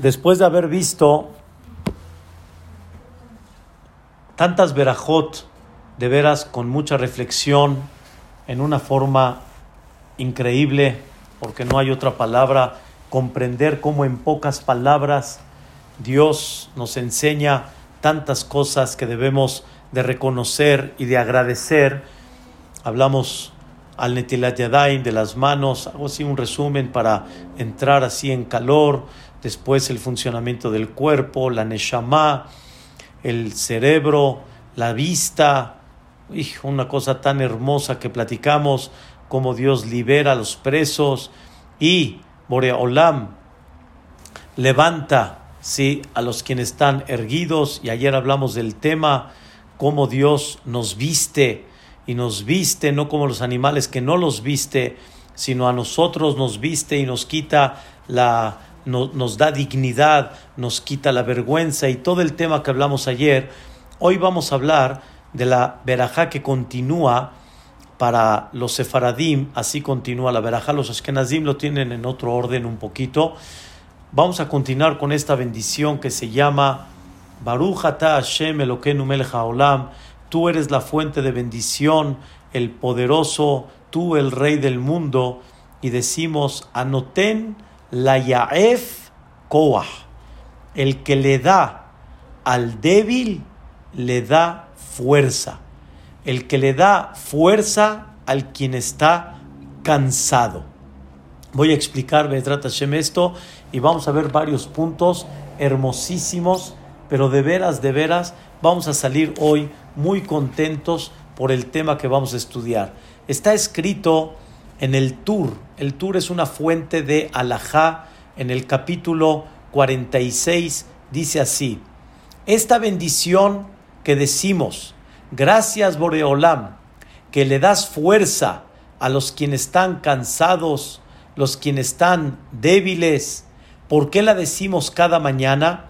Después de haber visto tantas verajot, de veras con mucha reflexión, en una forma increíble, porque no hay otra palabra, comprender cómo en pocas palabras Dios nos enseña tantas cosas que debemos de reconocer y de agradecer. Hablamos al Netilat Yadayim de las manos, hago así un resumen para entrar así en calor, después el funcionamiento del cuerpo, la Neshama, el cerebro, la vista, una cosa tan hermosa que platicamos, cómo Dios libera a los presos y Borea Olam levanta ¿sí? a los quienes están erguidos y ayer hablamos del tema, cómo Dios nos viste y nos viste no como los animales que no los viste, sino a nosotros nos viste y nos quita la, nos da dignidad, nos quita la vergüenza y todo el tema que hablamos ayer. Hoy vamos a hablar de la verajá que continúa para los sefaradim, así continúa la verajá, los ashkenazim lo tienen en otro orden un poquito. Vamos a continuar con esta bendición que se llama Baruch ata Hashem Elokeinu haolam. Tú eres la fuente de bendición, el poderoso, tú el rey del mundo. Y decimos, anoten la yaef koah. El que le da al débil, le da fuerza. El que le da fuerza al quien está cansado. Voy a explicar, Bedrat Hashem, esto y vamos a ver varios puntos hermosísimos, pero de veras, de veras, vamos a salir hoy muy contentos por el tema que vamos a estudiar. Está escrito en el Tur. El Tur es una fuente de Alajá. En el capítulo 46 dice así: Esta bendición que decimos, gracias Boreolam, que le das fuerza a los quienes están cansados, los quienes están débiles. ¿Por qué la decimos cada mañana?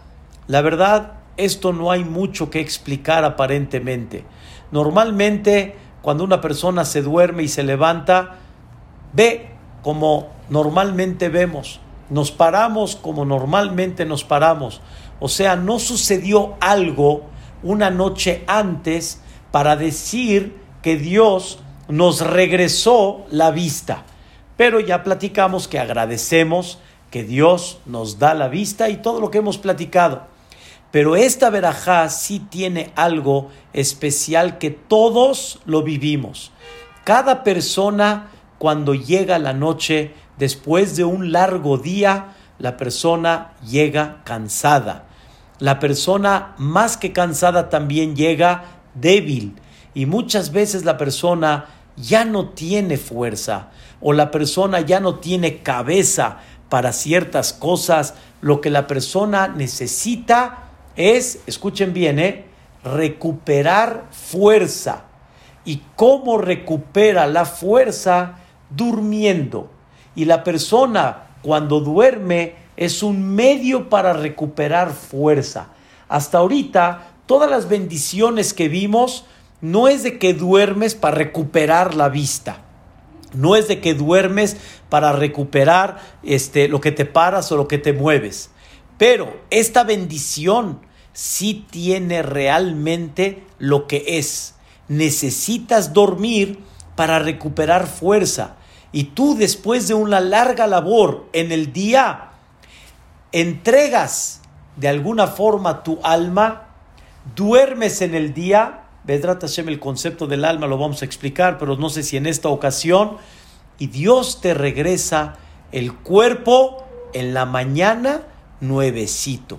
La verdad, esto no hay mucho que explicar aparentemente. Normalmente, cuando una persona se duerme y se levanta, ve como normalmente vemos, nos paramos como normalmente nos paramos. O sea, no sucedió algo una noche antes para decir que Dios nos regresó la vista. Pero ya platicamos que agradecemos que Dios nos da la vista y todo lo que hemos platicado. Pero esta verajá sí tiene algo especial que todos lo vivimos. Cada persona cuando llega la noche, después de un largo día, la persona llega cansada la persona más que cansada también llega débil y muchas veces la persona ya no tiene fuerza o la persona ya no tiene cabeza para ciertas cosas. Lo que la persona necesita es, escuchen bien, ¿eh? recuperar fuerza. ¿Y cómo recupera la fuerza? Durmiendo. Y la persona cuando duerme es un medio para recuperar fuerza. Hasta ahorita, todas las bendiciones que vimos no es de que duermes para recuperar la vista. No es de que duermes para recuperar este, lo que te paras o lo que te mueves. Pero esta bendición sí tiene realmente lo que es. Necesitas dormir para recuperar fuerza. Y tú después de una larga labor en el día, entregas de alguna forma tu alma, duermes en el día, Vedrat Hashem, el concepto del alma lo vamos a explicar, pero no sé si en esta ocasión, y Dios te regresa el cuerpo en la mañana nuevecito.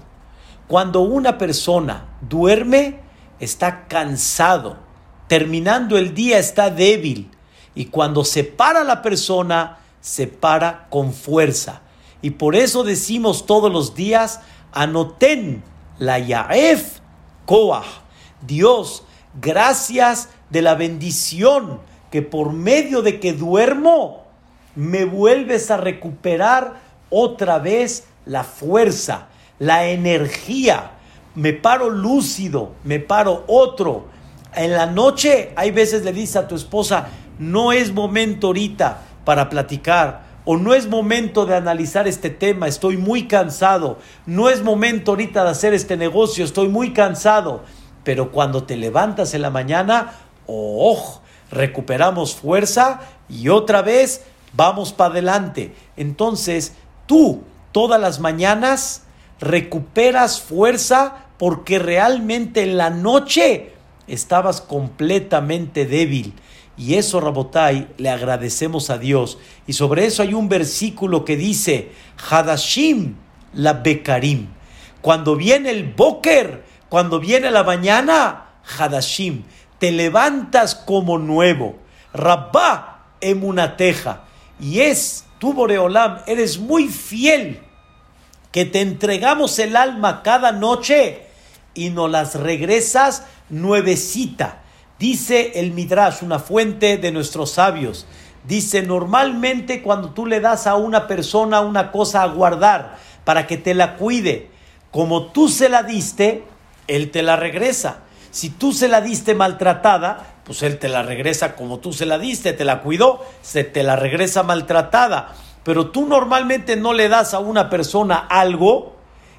Cuando una persona duerme, está cansado, terminando el día está débil, y cuando se para la persona, se para con fuerza y por eso decimos todos los días, anoten la Yaef Koah. Dios, gracias de la bendición que por medio de que duermo, me vuelves a recuperar otra vez la fuerza, la energía. Me paro lúcido, me paro otro. En la noche hay veces le dices a tu esposa, no es momento ahorita para platicar o no es momento de analizar este tema, estoy muy cansado, no es momento ahorita de hacer este negocio, estoy muy cansado. Pero cuando te levantas en la mañana, oh, recuperamos fuerza y otra vez vamos para adelante. Entonces, tú todas las mañanas recuperas fuerza porque realmente en la noche estabas completamente débil. Y eso, Rabotai, le agradecemos a Dios. Y sobre eso hay un versículo que dice, Hadashim la Bekarim. Cuando viene el Boker, cuando viene la mañana, Hadashim, te levantas como nuevo. Rabba emunateja. Y es, tú Boreolam, eres muy fiel, que te entregamos el alma cada noche y nos las regresas nuevecita. Dice el Midrash, una fuente de nuestros sabios. Dice, normalmente cuando tú le das a una persona una cosa a guardar para que te la cuide, como tú se la diste, él te la regresa. Si tú se la diste maltratada, pues él te la regresa como tú se la diste, te la cuidó, se te la regresa maltratada. Pero tú normalmente no le das a una persona algo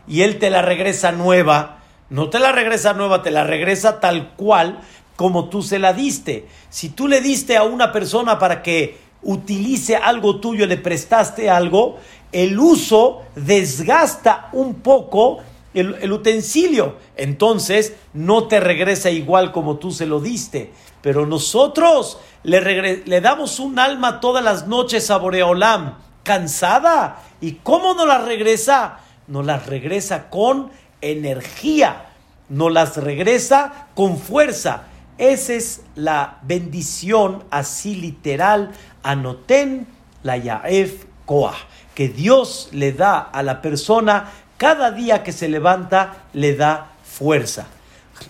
y él te la regresa nueva. No te la regresa nueva, te la regresa tal cual como tú se la diste. Si tú le diste a una persona para que utilice algo tuyo, le prestaste algo, el uso desgasta un poco el, utensilio. Entonces no te regresa igual como tú se lo diste. Pero nosotros le, le damos un alma todas las noches a Boreolam, cansada. ¿Y cómo nos la regresa? Nos la regresa con energía, nos las regresa con fuerza. Esa es la bendición así literal, anoten la Yaef Koah, que Dios le da a la persona cada día que se levanta, le da fuerza.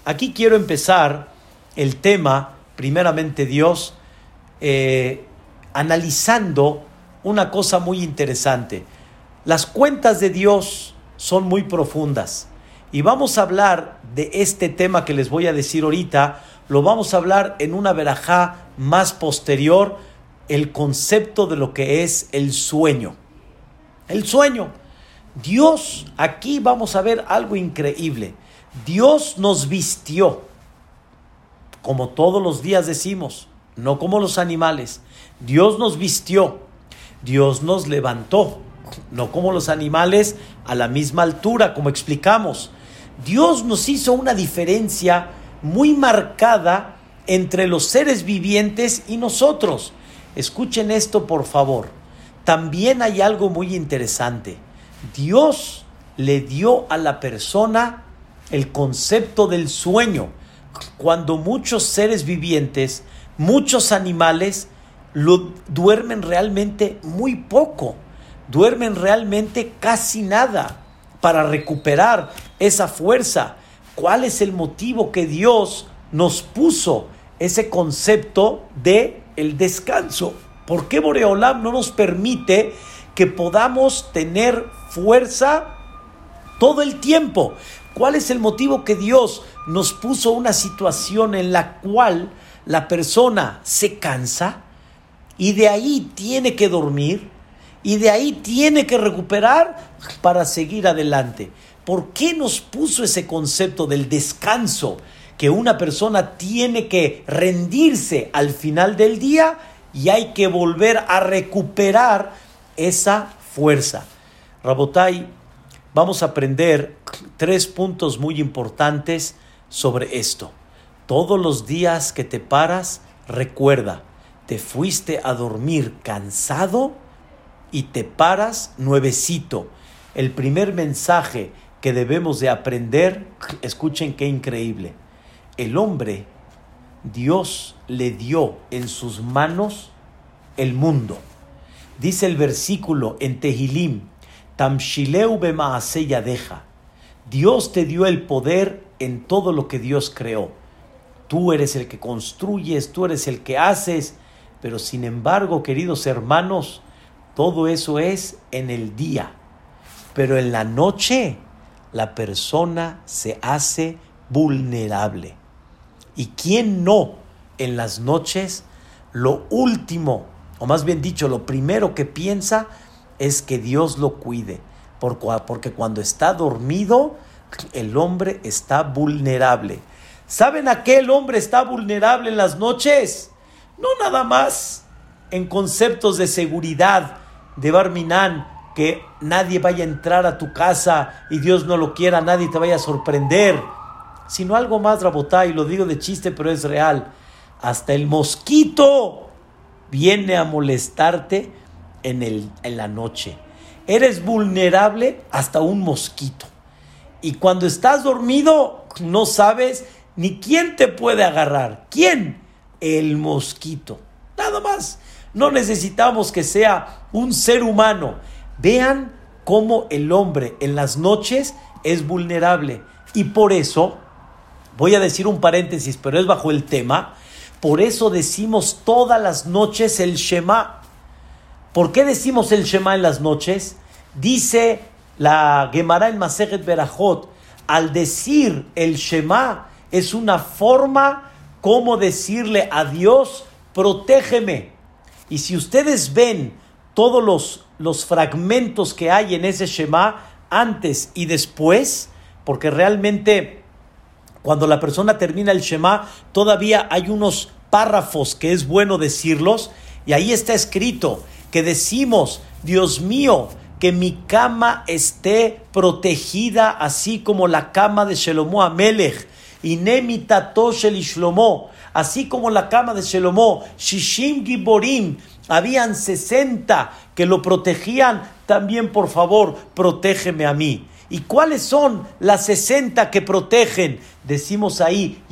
Aquí quiero empezar el tema, primeramente Dios, eh, analizando una cosa muy interesante. Las cuentas de Dios son muy profundas y vamos a hablar de este tema que les voy a decir ahorita lo vamos a hablar en una verajá más posterior, el concepto de lo que es el sueño. El sueño. Dios, aquí vamos a ver algo increíble. Dios nos vistió, como todos los días decimos, no como los animales. Dios nos vistió, Dios nos levantó, no como los animales a la misma altura, como explicamos. Dios nos hizo una diferencia muy marcada entre los seres vivientes y nosotros. Escuchen esto, por favor. También hay algo muy interesante. Dios le dio a la persona el concepto del sueño, cuando muchos seres vivientes, muchos animales, duermen realmente muy poco, duermen realmente casi nada para recuperar esa fuerza, ¿Cuál es el motivo que Dios nos puso ese concepto de el descanso? ¿Por qué Boreolam no nos permite que podamos tener fuerza todo el tiempo? ¿Cuál es el motivo que Dios nos puso una situación en la cual la persona se cansa y de ahí tiene que dormir y de ahí tiene que recuperar para seguir adelante? ¿Por qué nos puso ese concepto del descanso? Que una persona tiene que rendirse al final del día y hay que volver a recuperar esa fuerza. Rabotai, vamos a aprender tres puntos muy importantes sobre esto. Todos los días que te paras, recuerda, te fuiste a dormir cansado y te paras nuevecito. El primer mensaje que debemos de aprender, escuchen qué increíble. El hombre, Dios le dio en sus manos el mundo. Dice el versículo en Tehilim, Tamshileu deja. Dios te dio el poder en todo lo que Dios creó. Tú eres el que construyes, tú eres el que haces, pero sin embargo, queridos hermanos, todo eso es en el día. Pero en la noche la persona se hace vulnerable. ¿Y quién no en las noches? Lo último o más bien dicho, lo primero que piensa es que Dios lo cuide, porque cuando está dormido, el hombre está vulnerable. ¿Saben a qué el hombre está vulnerable en las noches? No nada más en conceptos de seguridad de Barminan, que nadie vaya a entrar a tu casa y Dios no lo quiera, nadie te vaya a sorprender, sino algo más, Rabotá, y lo digo de chiste, pero es real. Hasta el mosquito viene a molestarte en, el, en la noche. Eres vulnerable hasta un mosquito. Y cuando estás dormido, no sabes ni quién te puede agarrar. ¿Quién? El mosquito. Nada más. No necesitamos que sea un ser humano. Vean cómo el hombre en las noches es vulnerable. Y por eso, voy a decir un paréntesis, pero es bajo el tema. Por eso decimos todas las noches el Shema. ¿Por qué decimos el Shema en las noches? Dice la Gemara en Masejet Berajot, al decir el Shema, es una forma como decirle a Dios, protégeme. Y si ustedes ven todos los, los fragmentos que hay en ese Shema, antes y después, porque realmente cuando la persona termina el Shema, todavía hay unos párrafos que es bueno decirlos, y ahí está escrito que decimos, Dios mío, que mi cama esté protegida, así como la cama de Shelomo Amelech, y Nemitato Shel Shlomo, así como la cama de Shelomo, Shishim Giborim, habían 60 que lo protegían, también por favor, protégeme a mí. ¿Y cuáles son las 60 que protegen? Decimos ahí,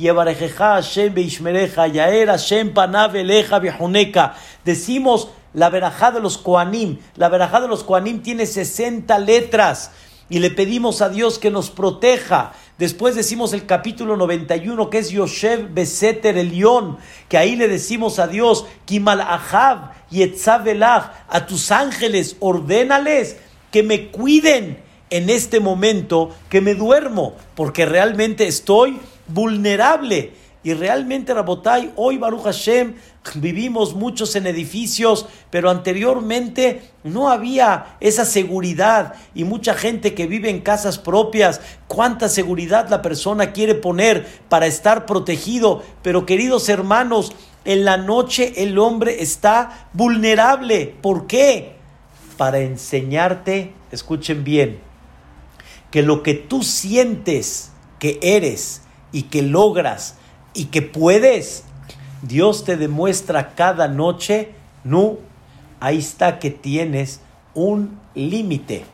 Decimos la verajá de los Koanim. La verajá de los Koanim tiene 60 letras y le pedimos a Dios que nos proteja. Después decimos el capítulo 91 que es Yoshev Beseter Elión, que ahí le decimos a Dios, Kimal Ahab y a tus ángeles, ordénales que me cuiden en este momento que me duermo, porque realmente estoy vulnerable. Y realmente, Rabotai, hoy Baruch Hashem vivimos muchos en edificios, pero anteriormente no había esa seguridad y mucha gente que vive en casas propias, cuánta seguridad la persona quiere poner para estar protegido. Pero queridos hermanos, en la noche el hombre está vulnerable. ¿Por qué? Para enseñarte, escuchen bien, que lo que tú sientes que eres y que logras y que puedes, Dios te demuestra cada noche, no, ahí está que tienes un límite.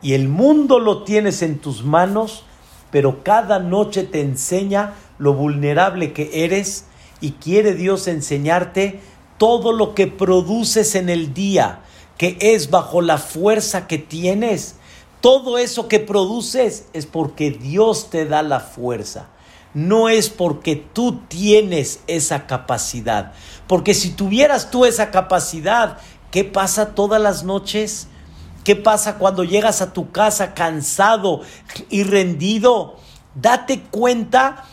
Y el mundo lo tienes en tus manos, pero cada noche te enseña lo vulnerable que eres y quiere Dios enseñarte todo lo que produces en el día, que es bajo la fuerza que tienes. Todo eso que produces es porque Dios te da la fuerza no es porque tú tienes esa capacidad. Porque si tuvieras tú esa capacidad, ¿qué pasa todas las noches? ¿Qué pasa cuando llegas a tu casa cansado y rendido? Date cuenta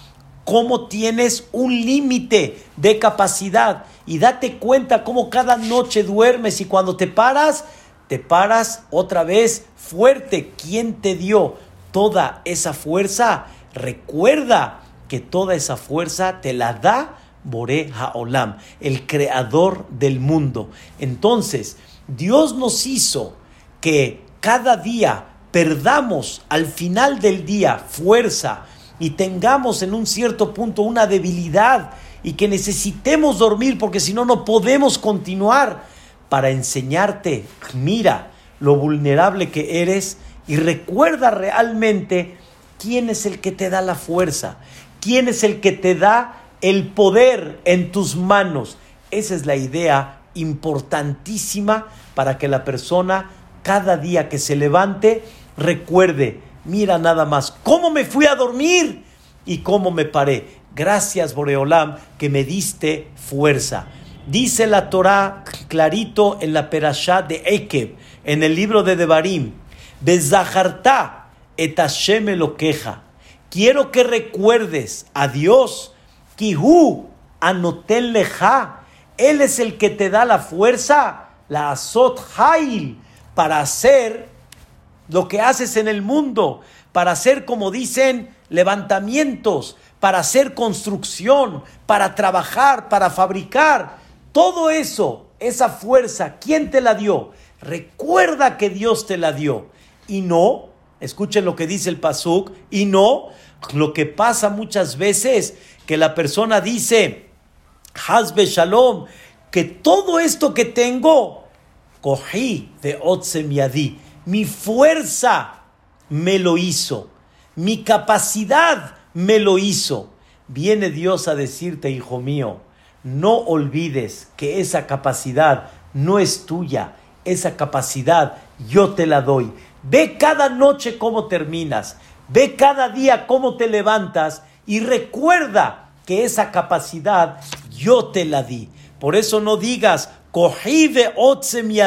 cómo tienes un límite de capacidad y date cuenta cómo cada noche duermes y cuando te paras, te paras otra vez fuerte. ¿Quién te dio toda esa fuerza? Recuerda que toda esa fuerza te la da Bore Haolam, el creador del mundo. Entonces, Dios nos hizo que cada día perdamos al final del día fuerza y tengamos en un cierto punto una debilidad y que necesitemos dormir porque si no, no podemos continuar para enseñarte, mira lo vulnerable que eres y recuerda realmente quién es el que te da la fuerza. ¿Quién es el que te da el poder en tus manos? Esa es la idea importantísima para que la persona cada día que se levante recuerde, mira nada más, cómo me fui a dormir y cómo me paré. Gracias Boreolam que me diste fuerza. Dice la Torah clarito en la perashá de Ekeb, en el libro de Devarim, Bezaharta et lo queja quiero que recuerdes a Dios, Kihu Anotel Leja, Él es el que te da la fuerza, la Azot Hail, para hacer lo que haces en el mundo, para hacer, como dicen, levantamientos, para hacer construcción, para trabajar, para fabricar. Todo eso, esa fuerza, ¿quién te la dio? Recuerda que Dios te la dio. Y no, escuchen lo que dice el Pasuk, y no lo que pasa muchas veces, que la persona dice, Hazbe Shalom, que todo esto que tengo, cogí de Otsem Yadi, mi fuerza me lo hizo, mi capacidad me lo hizo. Viene Dios a decirte, hijo mío, no olvides que esa capacidad no es tuya, esa capacidad yo te la doy. Ve cada noche cómo terminas, ve cada día cómo te levantas y recuerda que esa capacidad yo te la di. Por eso no digas, cogí de mi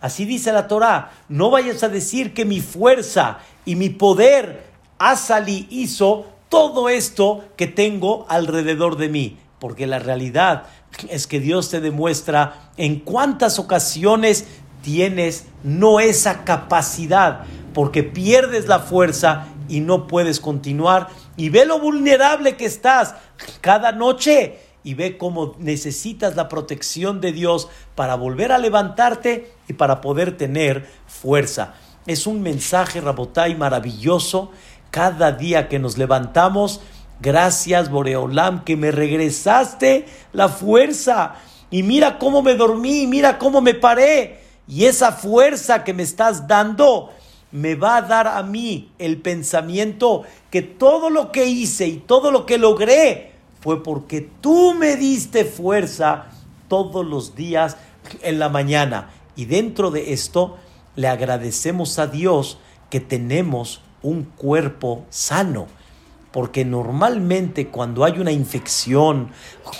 Así dice la Torah. No vayas a decir que mi fuerza y mi poder Asali hizo todo esto que tengo alrededor de mí. Porque la realidad es que Dios te demuestra en cuántas ocasiones tienes no esa capacidad, porque pierdes la fuerza y no puedes continuar. Y ve lo vulnerable que estás cada noche y ve cómo necesitas la protección de Dios para volver a levantarte y para poder tener fuerza. Es un mensaje, Rabotai, maravilloso. Cada día que nos levantamos, gracias, Boreolam, que me regresaste la fuerza. Y mira cómo me dormí, mira cómo me paré. Y esa fuerza que me estás dando me va a dar a mí el pensamiento que todo lo que hice y todo lo que logré fue porque tú me diste fuerza todos los días en la mañana. Y dentro de esto le agradecemos a Dios que tenemos un cuerpo sano. Porque normalmente cuando hay una infección,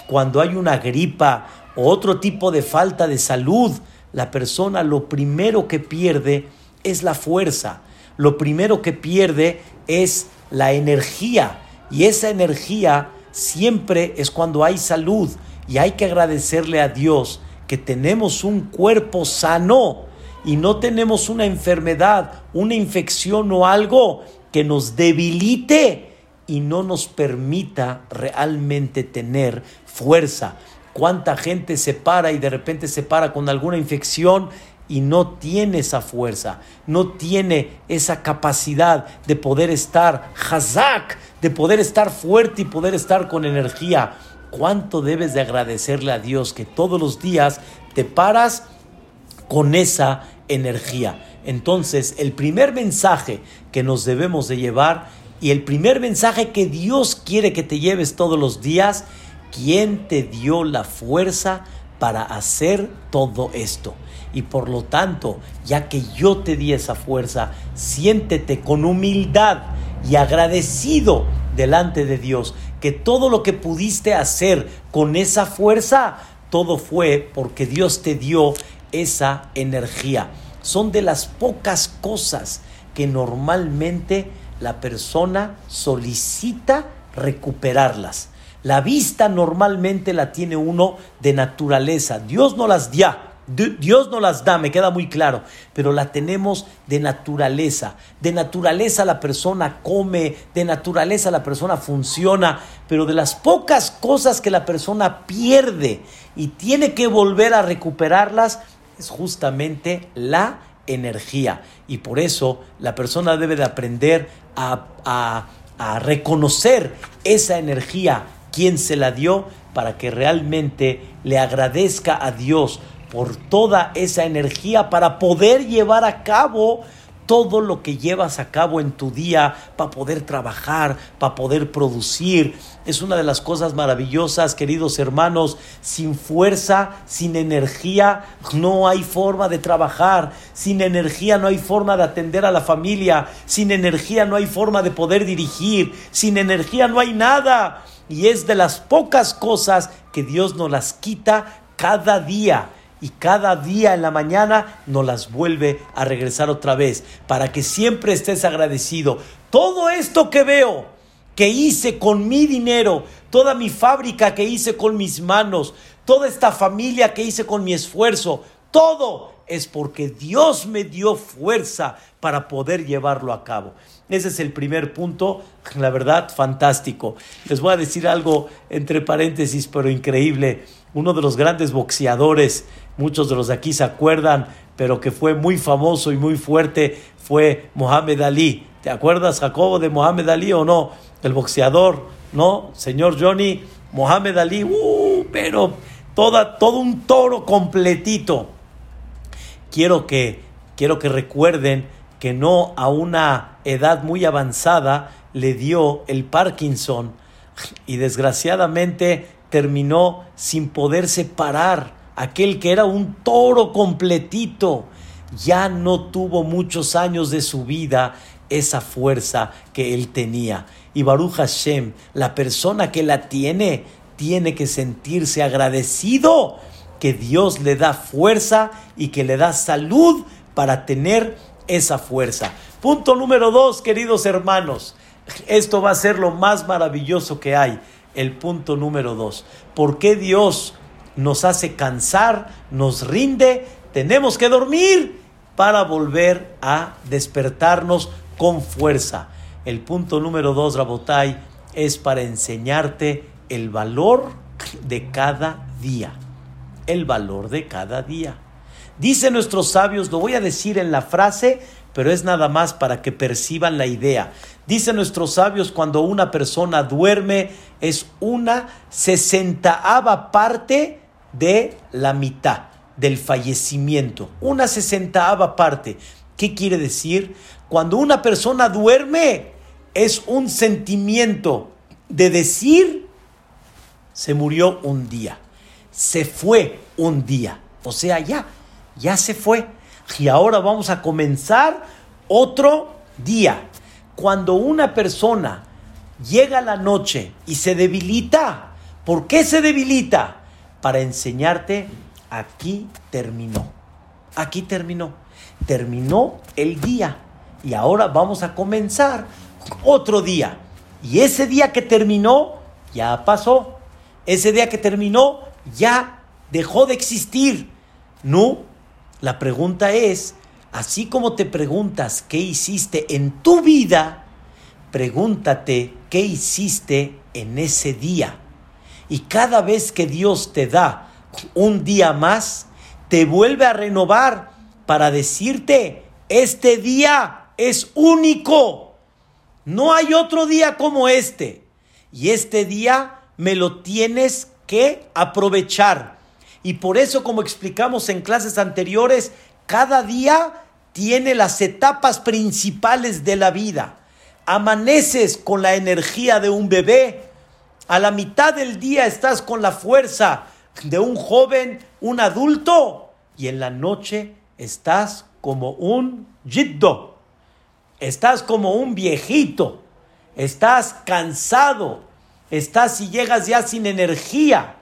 cuando hay una gripa o otro tipo de falta de salud, la persona lo primero que pierde es la fuerza. Lo primero que pierde es la energía. Y esa energía siempre es cuando hay salud y hay que agradecerle a Dios que tenemos un cuerpo sano y no tenemos una enfermedad, una infección o algo que nos debilite y no nos permita realmente tener fuerza. ¿Cuánta gente se para y de repente se para con alguna infección y no tiene esa fuerza, no tiene esa capacidad de poder estar hazak, de poder estar fuerte y poder estar con energía. ¿Cuánto debes de agradecerle a Dios que todos los días te paras con esa energía? Entonces, el primer mensaje que nos debemos de llevar y el primer mensaje que Dios quiere que te lleves todos los días, ¿quién te dio la fuerza para hacer todo esto? Y por lo tanto, ya que yo te di esa fuerza, siéntete con humildad y agradecido delante de Dios que todo lo que pudiste hacer con esa fuerza, todo fue porque Dios te dio esa energía. Son de las pocas cosas que normalmente la persona solicita recuperarlas. La vista normalmente la tiene uno de naturaleza. Dios no las da Dios no las da, me queda muy claro, pero la tenemos de naturaleza. De naturaleza la persona come, de naturaleza la persona funciona, pero de las pocas cosas que la persona pierde y tiene que volver a recuperarlas es justamente la energía. Y por eso la persona debe de aprender a, a reconocer esa energía, quién se la dio, para que realmente le agradezca a Dios por toda esa energía para poder llevar a cabo todo lo que llevas a cabo en tu día para poder trabajar, para poder producir. Es una de las cosas maravillosas, queridos hermanos. Sin fuerza, sin energía, no hay forma de trabajar. Sin energía no hay forma de atender a la familia. Sin energía no hay forma de poder dirigir. Sin energía no hay nada. Y es de las pocas cosas que Dios nos las quita cada día y cada día en la mañana nos las vuelve a regresar otra vez para que siempre estés agradecido. Todo esto que veo, que hice con mi dinero, toda mi fábrica que hice con mis manos, toda esta familia que hice con mi esfuerzo, todo es porque Dios me dio fuerza para poder llevarlo a cabo. Ese es el primer punto, la verdad, fantástico. Les voy a decir algo entre paréntesis, pero increíble. Uno de los grandes boxeadores, muchos de los de aquí se acuerdan, pero que fue muy famoso y muy fuerte, fue Mohamed Ali. ¿Te acuerdas, Jacobo, de Mohamed Ali o no? El boxeador, ¿no? Señor Johnny, Mohamed Ali, uh, pero toda, todo un toro completito. Quiero que, quiero que recuerden que no a una edad muy avanzada le dio el Parkinson y desgraciadamente terminó sin poderse parar. Aquel que era un toro completito ya no tuvo muchos años de su vida esa fuerza que él tenía. Y Baruch Hashem, la persona que la tiene, tiene que sentirse agradecido que Dios le da fuerza y que le da salud para tener esa fuerza. Punto número dos, queridos hermanos. Esto va a ser lo más maravilloso que hay. El punto número dos. ¿Por qué Dios nos hace cansar, nos rinde? Tenemos que dormir para volver a despertarnos con fuerza. El punto número dos, Rabotai, es para enseñarte el valor de cada día. El valor de cada día. Dicen nuestros sabios, lo voy a decir en la frase, pero es nada más para que perciban la idea. Dicen nuestros sabios, cuando una persona duerme, es una sesentaava parte de la mitad del fallecimiento. Una sesentaava parte. ¿Qué quiere decir? Cuando una persona duerme, es un sentimiento de decir, se murió un día, se fue un día. O sea, ya, ya se fue. Y ahora vamos a comenzar otro día. Cuando una persona llega la noche y se debilita, ¿por qué se debilita? Para enseñarte, aquí terminó. Aquí terminó. Terminó el día. Y ahora vamos a comenzar otro día. Y ese día que terminó, ya pasó. Ese día que terminó, ya dejó de existir. No, la pregunta es, así como te preguntas qué hiciste en tu vida, pregúntate qué hiciste en ese día. Y cada vez que Dios te da un día más, te vuelve a renovar para decirte, este día es único. No hay otro día como este. Y este día me lo tienes que aprovechar. Y por eso, como explicamos en clases anteriores, cada día tiene las etapas principales de la vida. Amaneces con la energía de un bebé, a la mitad del día estás con la fuerza de un joven, un adulto, y en la noche estás como un jiddo, estás como un viejito, estás cansado, estás y llegas ya sin energía.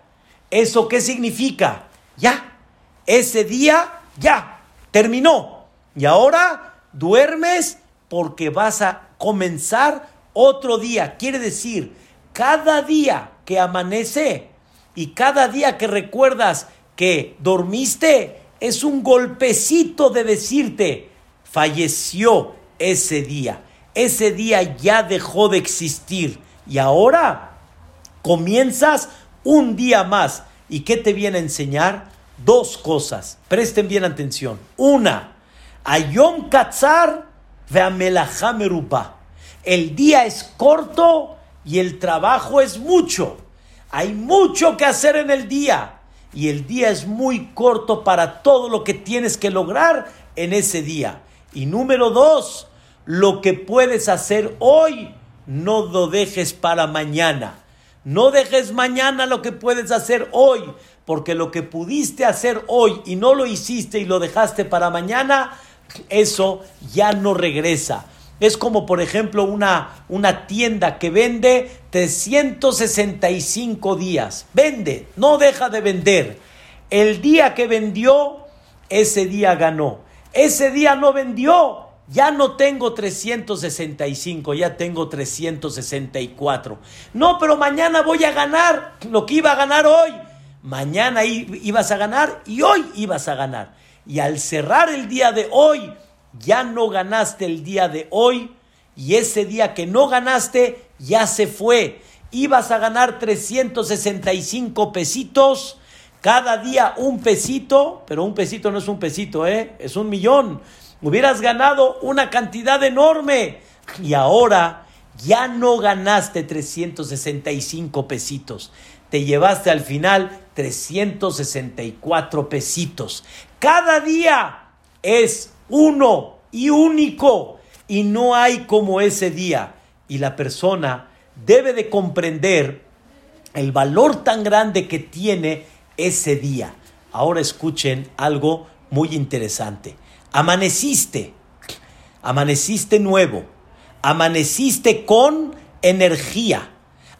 ¿Eso qué significa? Ya, ese día ya, terminó. Y ahora duermes porque vas a comenzar otro día. Quiere decir, cada día que amanece y cada día que recuerdas que dormiste, es un golpecito de decirte, falleció ese día. Ese día ya dejó de existir. Y ahora comienzas un día más. ¿Y qué te viene a enseñar? Dos cosas. Presten bien atención. Una, Ayom Katzar Meruba. El día es corto y el trabajo es mucho. Hay mucho que hacer en el día. Y el día es muy corto para todo lo que tienes que lograr en ese día. Y número dos, lo que puedes hacer hoy, no lo dejes para mañana. No dejes mañana lo que puedes hacer hoy, porque lo que pudiste hacer hoy y no lo hiciste y lo dejaste para mañana, eso ya no regresa. Es como, por ejemplo, una, una tienda que vende 365 días. Vende, no deja de vender. El día que vendió, ese día ganó. Ese día no vendió, ya no tengo 365, ya tengo 364. No, pero mañana voy a ganar lo que iba a ganar hoy. mañana ibas a ganar y hoy ibas a ganar. Y al cerrar el día de hoy, ya no ganaste el día de hoy y ese día que no ganaste ya se fue. Ibas a ganar 365 pesitos, cada día un pesito, pero un pesito no es un pesito, ¿eh? es un millón. Hubieras ganado una cantidad enorme y ahora ya no ganaste 365 pesitos. Te llevaste al final 364 pesitos. Cada día es uno y único y no hay como ese día. Y la persona debe de comprender el valor tan grande que tiene ese día. Ahora escuchen algo muy interesante. Amaneciste, amaneciste nuevo, amaneciste con energía,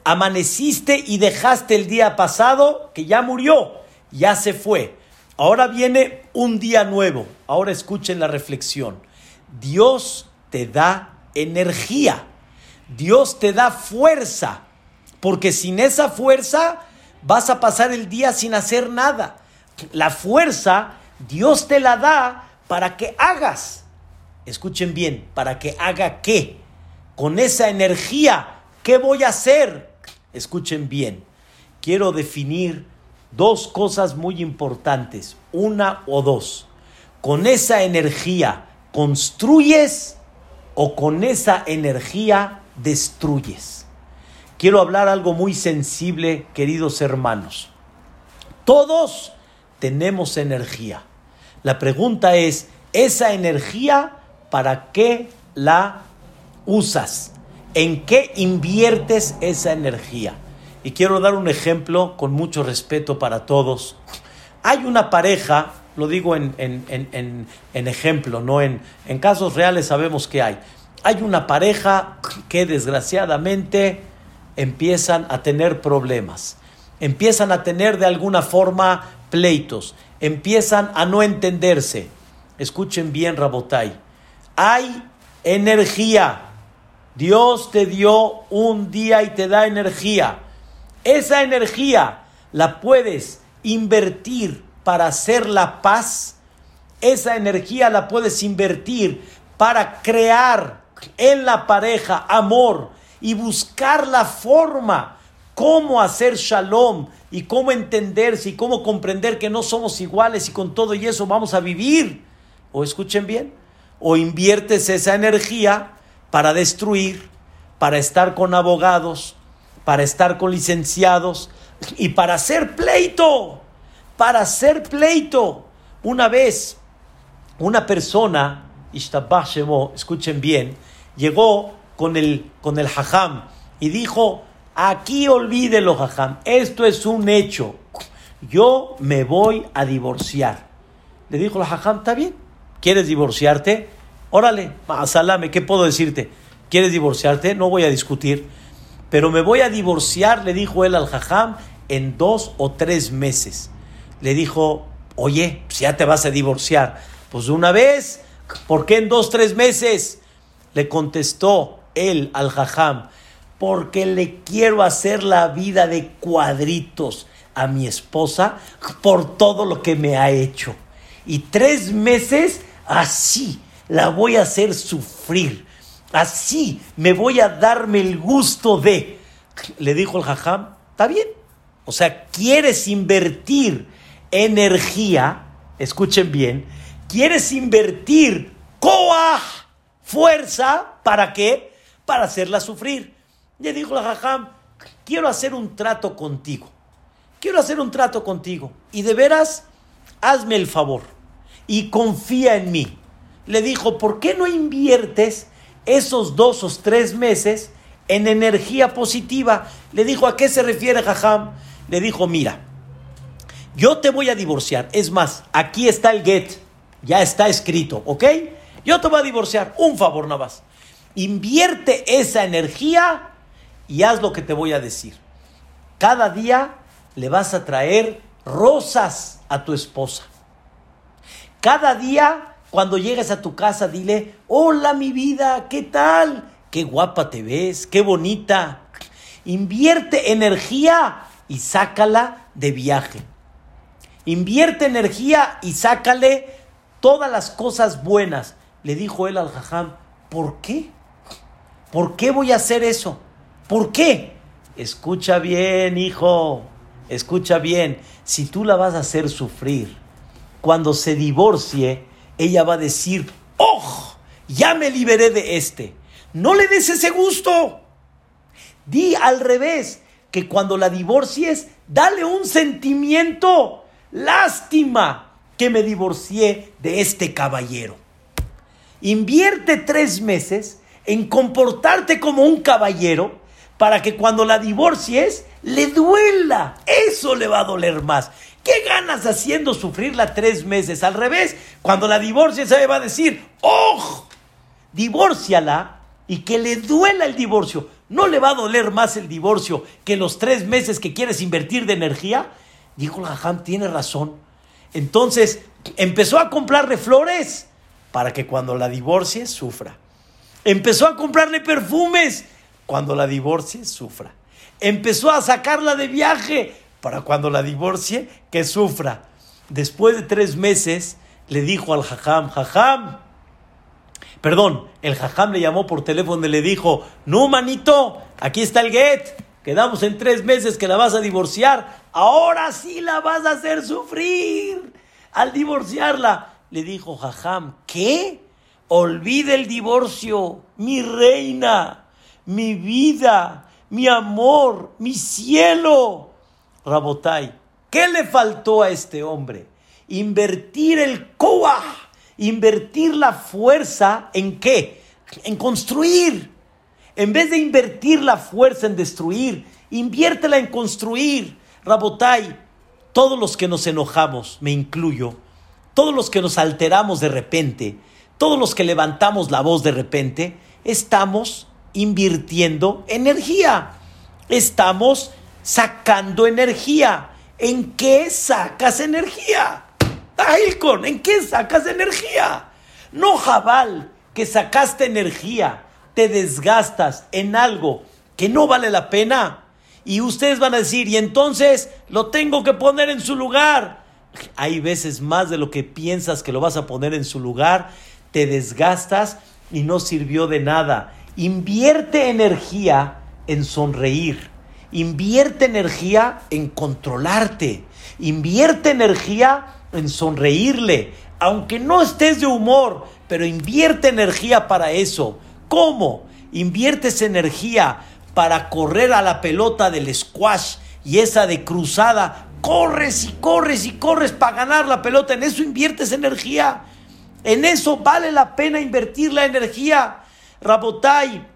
amaneciste y dejaste el día pasado que ya murió, ya se fue. Ahora viene un día nuevo. Ahora escuchen la reflexión. Dios te da energía. Dios te da fuerza. Porque sin esa fuerza vas a pasar el día sin hacer nada. La fuerza Dios te la da para que hagas. Escuchen bien, para que haga qué. Con esa energía, ¿qué voy a hacer? Escuchen bien. Quiero definir dos cosas muy importantes, una o dos. Con esa energía construyes o con esa energía destruyes. Quiero hablar algo muy sensible, queridos hermanos. Todos tenemos energía. La pregunta es, ¿esa energía para qué la usas? ¿En qué inviertes esa energía? Y quiero dar un ejemplo con mucho respeto para todos. Hay una pareja, lo digo en, ejemplo, no en, en casos reales sabemos que hay. Hay una pareja que desgraciadamente empiezan a tener problemas, empiezan a tener de alguna forma pleitos, empiezan a no entenderse. Escuchen bien, Rabotai. Hay energía. Dios te dio un día y te da energía. Esa energía la puedes invertir para hacer la paz. Esa energía la puedes invertir para crear en la pareja amor y buscar la forma cómo hacer shalom y cómo entenderse y cómo comprender que no somos iguales y con todo y eso vamos a vivir. O escuchen bien, o inviertes esa energía para destruir, para estar con abogados, para estar con licenciados y para hacer pleito, para hacer pleito. Una vez, una persona, escuchen bien, llegó con el, con el hajam y dijo, aquí olvídelo hajam, esto es un hecho, yo me voy a divorciar. Le dijo el hajam, está bien, ¿quieres divorciarte? Órale, salame, ¿qué puedo decirte? ¿Quieres divorciarte? No voy a discutir pero me voy a divorciar, le dijo él al jajam, en dos o tres meses. Le dijo, oye, si ya te vas a divorciar, pues una vez, ¿por qué en dos, tres meses? Le contestó él al jajam, porque le quiero hacer la vida de cuadritos a mi esposa por todo lo que me ha hecho. Y tres meses así la voy a hacer sufrir Así me voy a darme el gusto de. Le dijo el jajam, está bien. O sea, quieres invertir energía, escuchen bien, quieres invertir coa, fuerza, ¿para qué? Para hacerla sufrir. Le dijo el jajam, quiero hacer un trato contigo. Quiero hacer un trato contigo. Y de veras, hazme el favor. Y confía en mí. Le dijo, ¿por qué no inviertes esos dos o tres meses en energía positiva. Le dijo, ¿a qué se refiere Jajam? Le dijo, mira, yo te voy a divorciar. Es más, aquí está el get, ya está escrito, ¿ok? Yo te voy a divorciar. Un favor nada más. Invierte esa energía y haz lo que te voy a decir. Cada día le vas a traer rosas a tu esposa. Cada día cuando llegues a tu casa, dile, hola mi vida, ¿qué tal? Qué guapa te ves, qué bonita. Invierte energía y sácala de viaje. Invierte energía y sácale todas las cosas buenas. Le dijo él al jajam, ¿por qué? ¿Por qué voy a hacer eso? ¿Por qué? Escucha bien, hijo, escucha bien. Si tú la vas a hacer sufrir, cuando se divorcie, ella va a decir, ¡oh! Ya me liberé de este. No le des ese gusto. Di al revés, que cuando la divorcies, dale un sentimiento. Lástima que me divorcié de este caballero. Invierte tres meses en comportarte como un caballero para que cuando la divorcies le duela. Eso le va a doler más. ¿Qué ganas haciendo sufrirla tres meses? Al revés, cuando la divorcies, ella va a decir, ¡oh! Divórciala y que le duela el divorcio. ¿No le va a doler más el divorcio que los tres meses que quieres invertir de energía? Dijo el Jajam, tiene razón. Entonces empezó a comprarle flores para que cuando la divorcie sufra. Empezó a comprarle perfumes cuando la divorcie sufra. Empezó a sacarla de viaje para cuando la divorcie que sufra. Después de tres meses le dijo al jajam, jajam, perdón, el jajam le llamó por teléfono y le dijo, no manito, aquí está el get, quedamos en tres meses que la vas a divorciar, ahora sí la vas a hacer sufrir. Al divorciarla, le dijo jajam, ¿qué? Olvide el divorcio, mi reina, mi vida, mi amor, mi cielo. Rabotai, ¿qué le faltó a este hombre? Invertir el koah, invertir la fuerza en qué? En construir. En vez de invertir la fuerza en destruir, inviértela en construir. Rabotai, todos los que nos enojamos, me incluyo, todos los que nos alteramos de repente, todos los que levantamos la voz de repente, estamos invirtiendo energía. Estamos sacando energía. ¿En qué sacas energía? Ailcon, ¿en qué sacas energía? No jabal, que sacaste energía, te desgastas en algo que no vale la pena. Y ustedes van a decir, y entonces lo tengo que poner en su lugar. Hay veces más de lo que piensas que lo vas a poner en su lugar, te desgastas y no sirvió de nada. Invierte energía en sonreír. Invierte energía en controlarte. Invierte energía en sonreírle. Aunque no estés de humor, pero invierte energía para eso. ¿Cómo? Inviertes energía para correr a la pelota del squash y esa de cruzada. Corres y corres y corres para ganar la pelota. En eso inviertes energía. En eso vale la pena invertir la energía. Rabotai,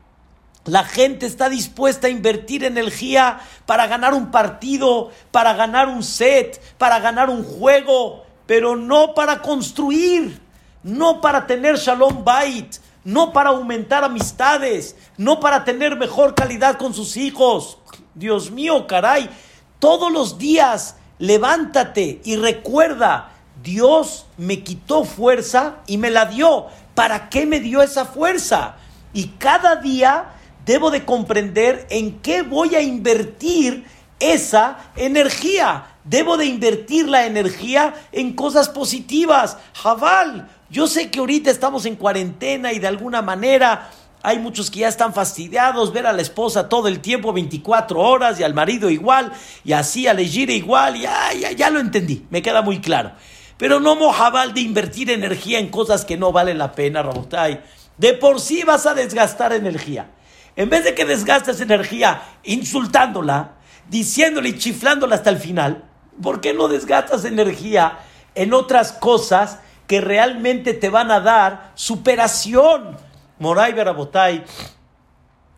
la gente está dispuesta a invertir energía para ganar un partido, para ganar un set, para ganar un juego, pero no para construir, no para tener shalom bait, no para aumentar amistades, no para tener mejor calidad con sus hijos. Dios mío, caray, todos los días levántate y recuerda, Dios me quitó fuerza y me la dio. ¿Para qué me dio esa fuerza? Y cada día debo de comprender en qué voy a invertir esa energía. Debo de invertir la energía en cosas positivas. Jabal, yo sé que ahorita estamos en cuarentena y de alguna manera hay muchos que ya están fastidiados ver a la esposa todo el tiempo, 24 horas, y al marido igual, y así a Legire igual, ya, ya, ya lo entendí, me queda muy claro. Pero no mojabal de invertir energía en cosas que no valen la pena, Rabotai. De por sí vas a desgastar energía. En vez de que desgastes energía insultándola, diciéndole y chiflándola hasta el final, ¿por qué no desgastas energía en otras cosas que realmente te van a dar superación? Moray Berabotay,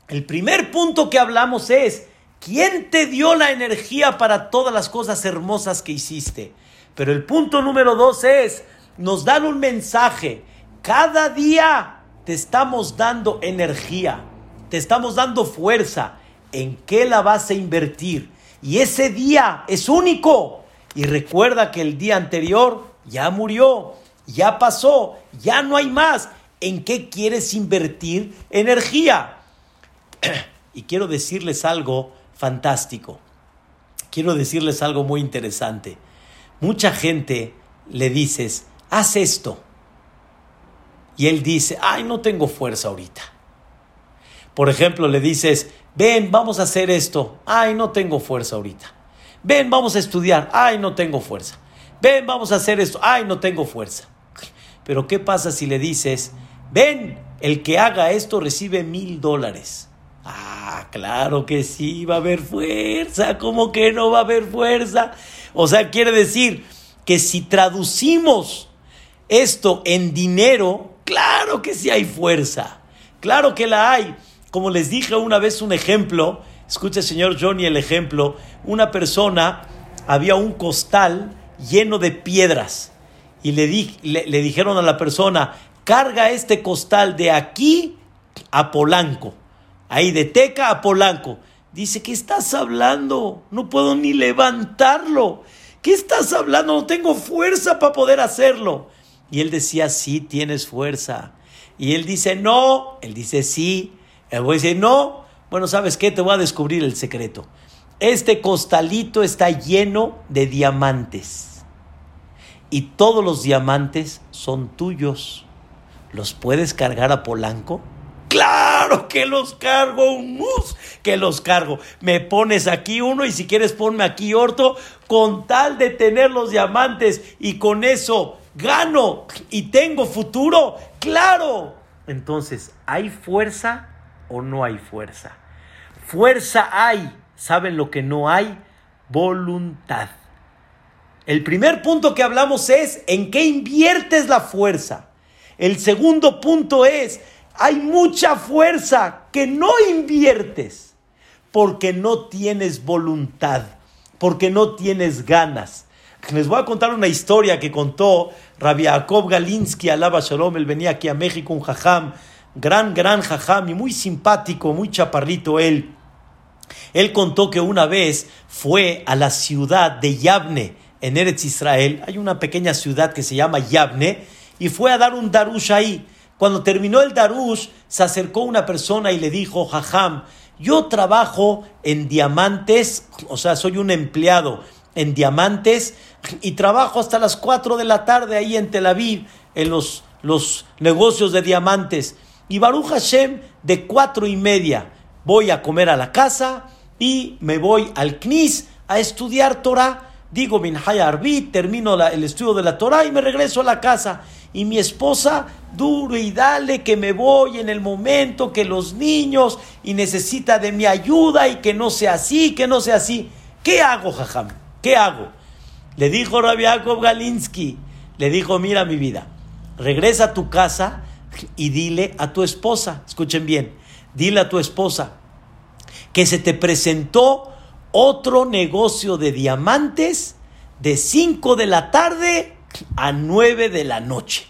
el primer punto que hablamos es, ¿quién te dio la energía para todas las cosas hermosas que hiciste? Pero el punto número dos es, nos dan un mensaje, cada día te estamos dando energía, te estamos dando fuerza. ¿En qué la vas a invertir? Y ese día es único. Y recuerda que el día anterior ya murió, ya pasó, ya no hay más. ¿En qué quieres invertir energía? Y quiero decirles algo fantástico. Quiero decirles algo muy interesante. Mucha gente le dices, haz esto. Y él dice, ay, no tengo fuerza ahorita. Por ejemplo, le dices, ven, vamos a hacer esto. Ay, no tengo fuerza ahorita. Ven, vamos a estudiar. Ay, no tengo fuerza. Ven, vamos a hacer esto. Ay, no tengo fuerza. Pero ¿qué pasa si le dices, ven, el que haga esto recibe mil dólares? Ah, claro que sí, va a haber fuerza. ¿Cómo que no va a haber fuerza? O sea, quiere decir que si traducimos esto en dinero, claro que sí hay fuerza. Claro que la hay. Como les dije una vez un ejemplo, escucha señor Johnny el ejemplo, una persona, había un costal lleno de piedras y le, le dijeron a la persona, carga este costal de aquí a Polanco, ahí de Teca a Polanco. Dice, ¿qué estás hablando? No puedo ni levantarlo. ¿Qué estás hablando? No tengo fuerza para poder hacerlo. Y él decía, sí, tienes fuerza. Y él dice, no. Él dice, sí. El güey dice, no. Bueno, ¿sabes qué? Te voy a descubrir el secreto. Este costalito está lleno de diamantes. Y todos los diamantes son tuyos. ¿Los puedes cargar a Polanco? Claro que los cargo, un mus, que los cargo. Me pones aquí uno y si quieres ponme aquí otro, con tal de tener los diamantes y con eso gano y tengo futuro. Claro. Entonces, ¿hay fuerza o no hay fuerza? Fuerza hay. ¿Saben lo que no hay? Voluntad. El primer punto que hablamos es en qué inviertes la fuerza. El segundo punto es hay mucha fuerza que no inviertes porque no tienes voluntad, porque no tienes ganas. Les voy a contar una historia que contó Rabbi Jacob Galinsky, alaba Shalom, él venía aquí a México, un jajam, gran, gran jajam y muy simpático, muy chaparrito él. Él contó que una vez fue a la ciudad de Yavne, en Eretz Israel. Hay una pequeña ciudad que se llama Yavne y fue a dar un darush ahí. Cuando terminó el darush, se acercó una persona y le dijo, Jajam, yo trabajo en diamantes, o sea, soy un empleado en diamantes y trabajo hasta las 4 de la tarde ahí en Tel Aviv, en los, los negocios de diamantes. Y Baruch Hashem, de cuatro y media, voy a comer a la casa y me voy al CNIS a estudiar Torah. Digo Minhaya Arbit, termino el estudio de la Torah y me regreso a la casa y mi esposa duro y dale que me voy en el momento que los niños y necesita de mi ayuda y que no sea así, que no sea así. ¿Qué hago, jajam? ¿Qué hago? Le dijo Rabbi Galinsky, le dijo, mira mi vida, regresa a tu casa y dile a tu esposa, escuchen bien, dile a tu esposa que se te presentó otro negocio de diamantes de 5 de la tarde a 9 de la noche.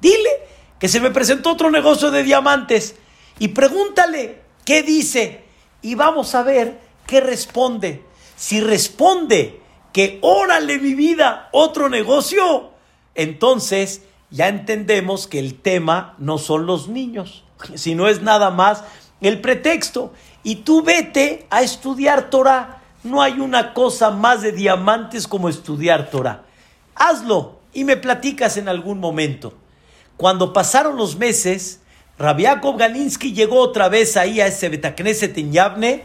Dile que se me presentó otro negocio de diamantes y pregúntale qué dice y vamos a ver qué responde. Si responde que órale mi vida, otro negocio, entonces ya entendemos que el tema no son los niños, sino es nada más el pretexto. Y tú vete a estudiar Torah. No hay una cosa más de diamantes como estudiar Torah. Hazlo y me platicas en algún momento. Cuando pasaron los meses, Rabiakov Galinsky llegó otra vez ahí a ese Betacneset en Yavne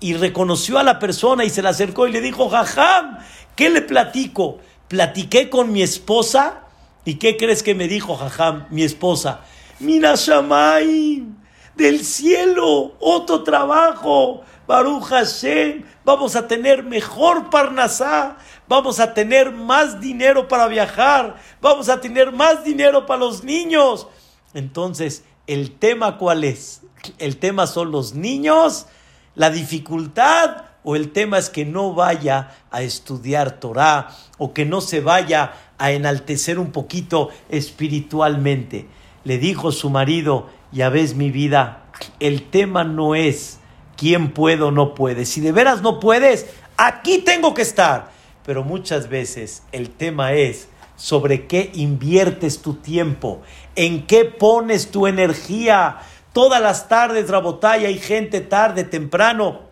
y reconoció a la persona y se le acercó y le dijo, Jajam, ¿qué le platico? Platiqué con mi esposa y ¿qué crees que me dijo, Jajam, mi esposa? Shamay, del cielo, otro trabajo, Baruch Hashem, vamos a tener mejor Parnasá, vamos a tener más dinero para viajar, vamos a tener más dinero para los niños. Entonces, ¿el tema cuál es? ¿El tema son los niños? ¿La dificultad? ¿O el tema es que no vaya a estudiar Torah? ¿O que no se vaya a enaltecer un poquito espiritualmente? Le dijo su marido, ya ves mi vida, el tema no es quién puede o no puede. Si de veras no puedes, aquí tengo que estar. Pero muchas veces el tema es sobre qué inviertes tu tiempo, en qué pones tu energía. Todas las tardes, Rabotaya, hay gente tarde, temprano,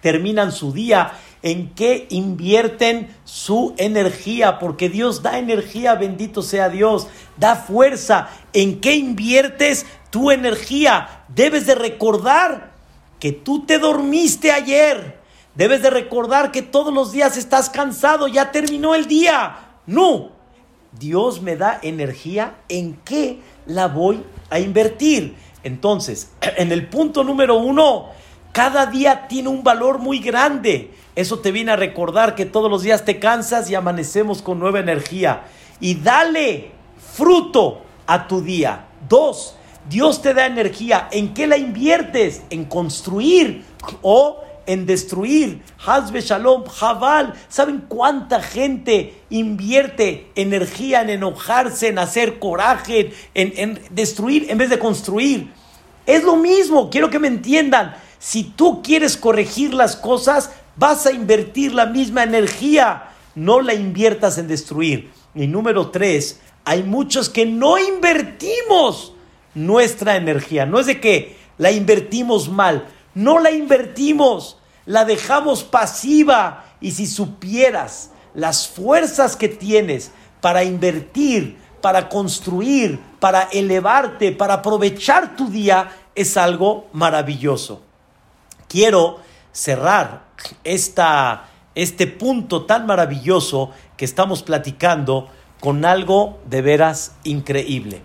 terminan su día en qué invierten su energía, porque Dios da energía, bendito sea Dios, da fuerza. ¿En qué inviertes tu energía? Debes de recordar que tú te dormiste ayer. Debes de recordar que todos los días estás cansado, ya terminó el día. No, Dios me da energía, ¿en qué la voy a invertir? Entonces, en el punto número uno, cada día tiene un valor muy grande. Eso te viene a recordar que todos los días te cansas y amanecemos con nueva energía. Y dale fruto a tu día. Dos, Dios te da energía. ¿En qué la inviertes? En construir o en destruir. Hazbe Shalom, Jabal. ¿Saben cuánta gente invierte energía en enojarse, en hacer coraje, en, en destruir en vez de construir? Es lo mismo, quiero que me entiendan. Si tú quieres corregir las cosas, vas a invertir la misma energía. No la inviertas en destruir. Y número tres, hay muchos que no invertimos nuestra energía. No es de que la invertimos mal, no la invertimos, la dejamos pasiva. Y si supieras las fuerzas que tienes para invertir, para construir, para elevarte, para aprovechar tu día, es algo maravilloso quiero cerrar esta, este punto tan maravilloso que estamos platicando con algo de veras increíble.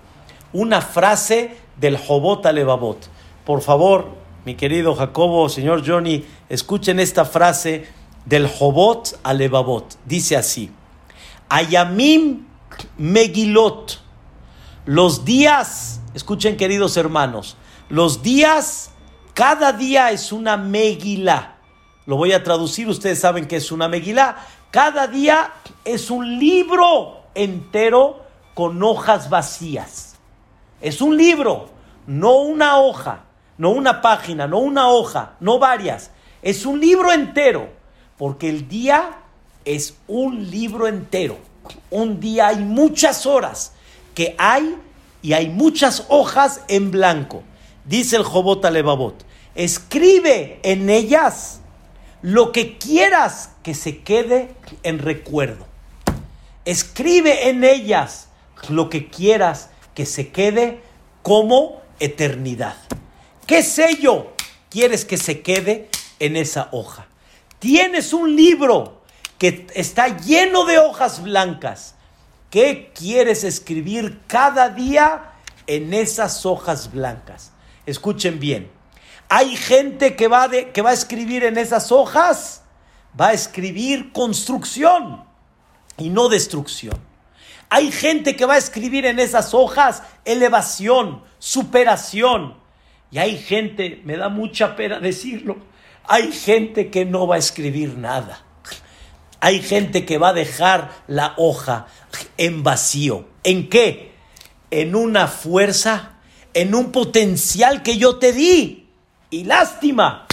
Una frase del Jobot Alevabot. Por favor, mi querido Jacobo, señor Johnny, escuchen esta frase del Jobot Alevabot. Dice así: Ayamim Megilot. Los días, escuchen queridos hermanos, los días cada día es una megilá. Lo voy a traducir, ustedes saben que es una megilá. Cada día es un libro entero con hojas vacías. Es un libro, no una hoja, no una página, no una hoja, no varias. Es un libro entero, porque el día es un libro entero. Un día hay muchas horas que hay y hay muchas hojas en blanco. Dice el Jobot Alevabot escribe en ellas lo que quieras que se quede en recuerdo. Escribe en ellas lo que quieras que se quede como eternidad. ¿Qué sello quieres que se quede en esa hoja? Tienes un libro que está lleno de hojas blancas. ¿Qué quieres escribir cada día en esas hojas blancas? Escuchen bien. Hay gente que va, de, que va a escribir en esas hojas, va a escribir construcción y no destrucción. Hay gente que va a escribir en esas hojas elevación, superación. Y hay gente, me da mucha pena decirlo, hay gente que no va a escribir nada. Hay gente que va a dejar la hoja en vacío. ¿En qué? En una fuerza, en un potencial que yo te di. Y lástima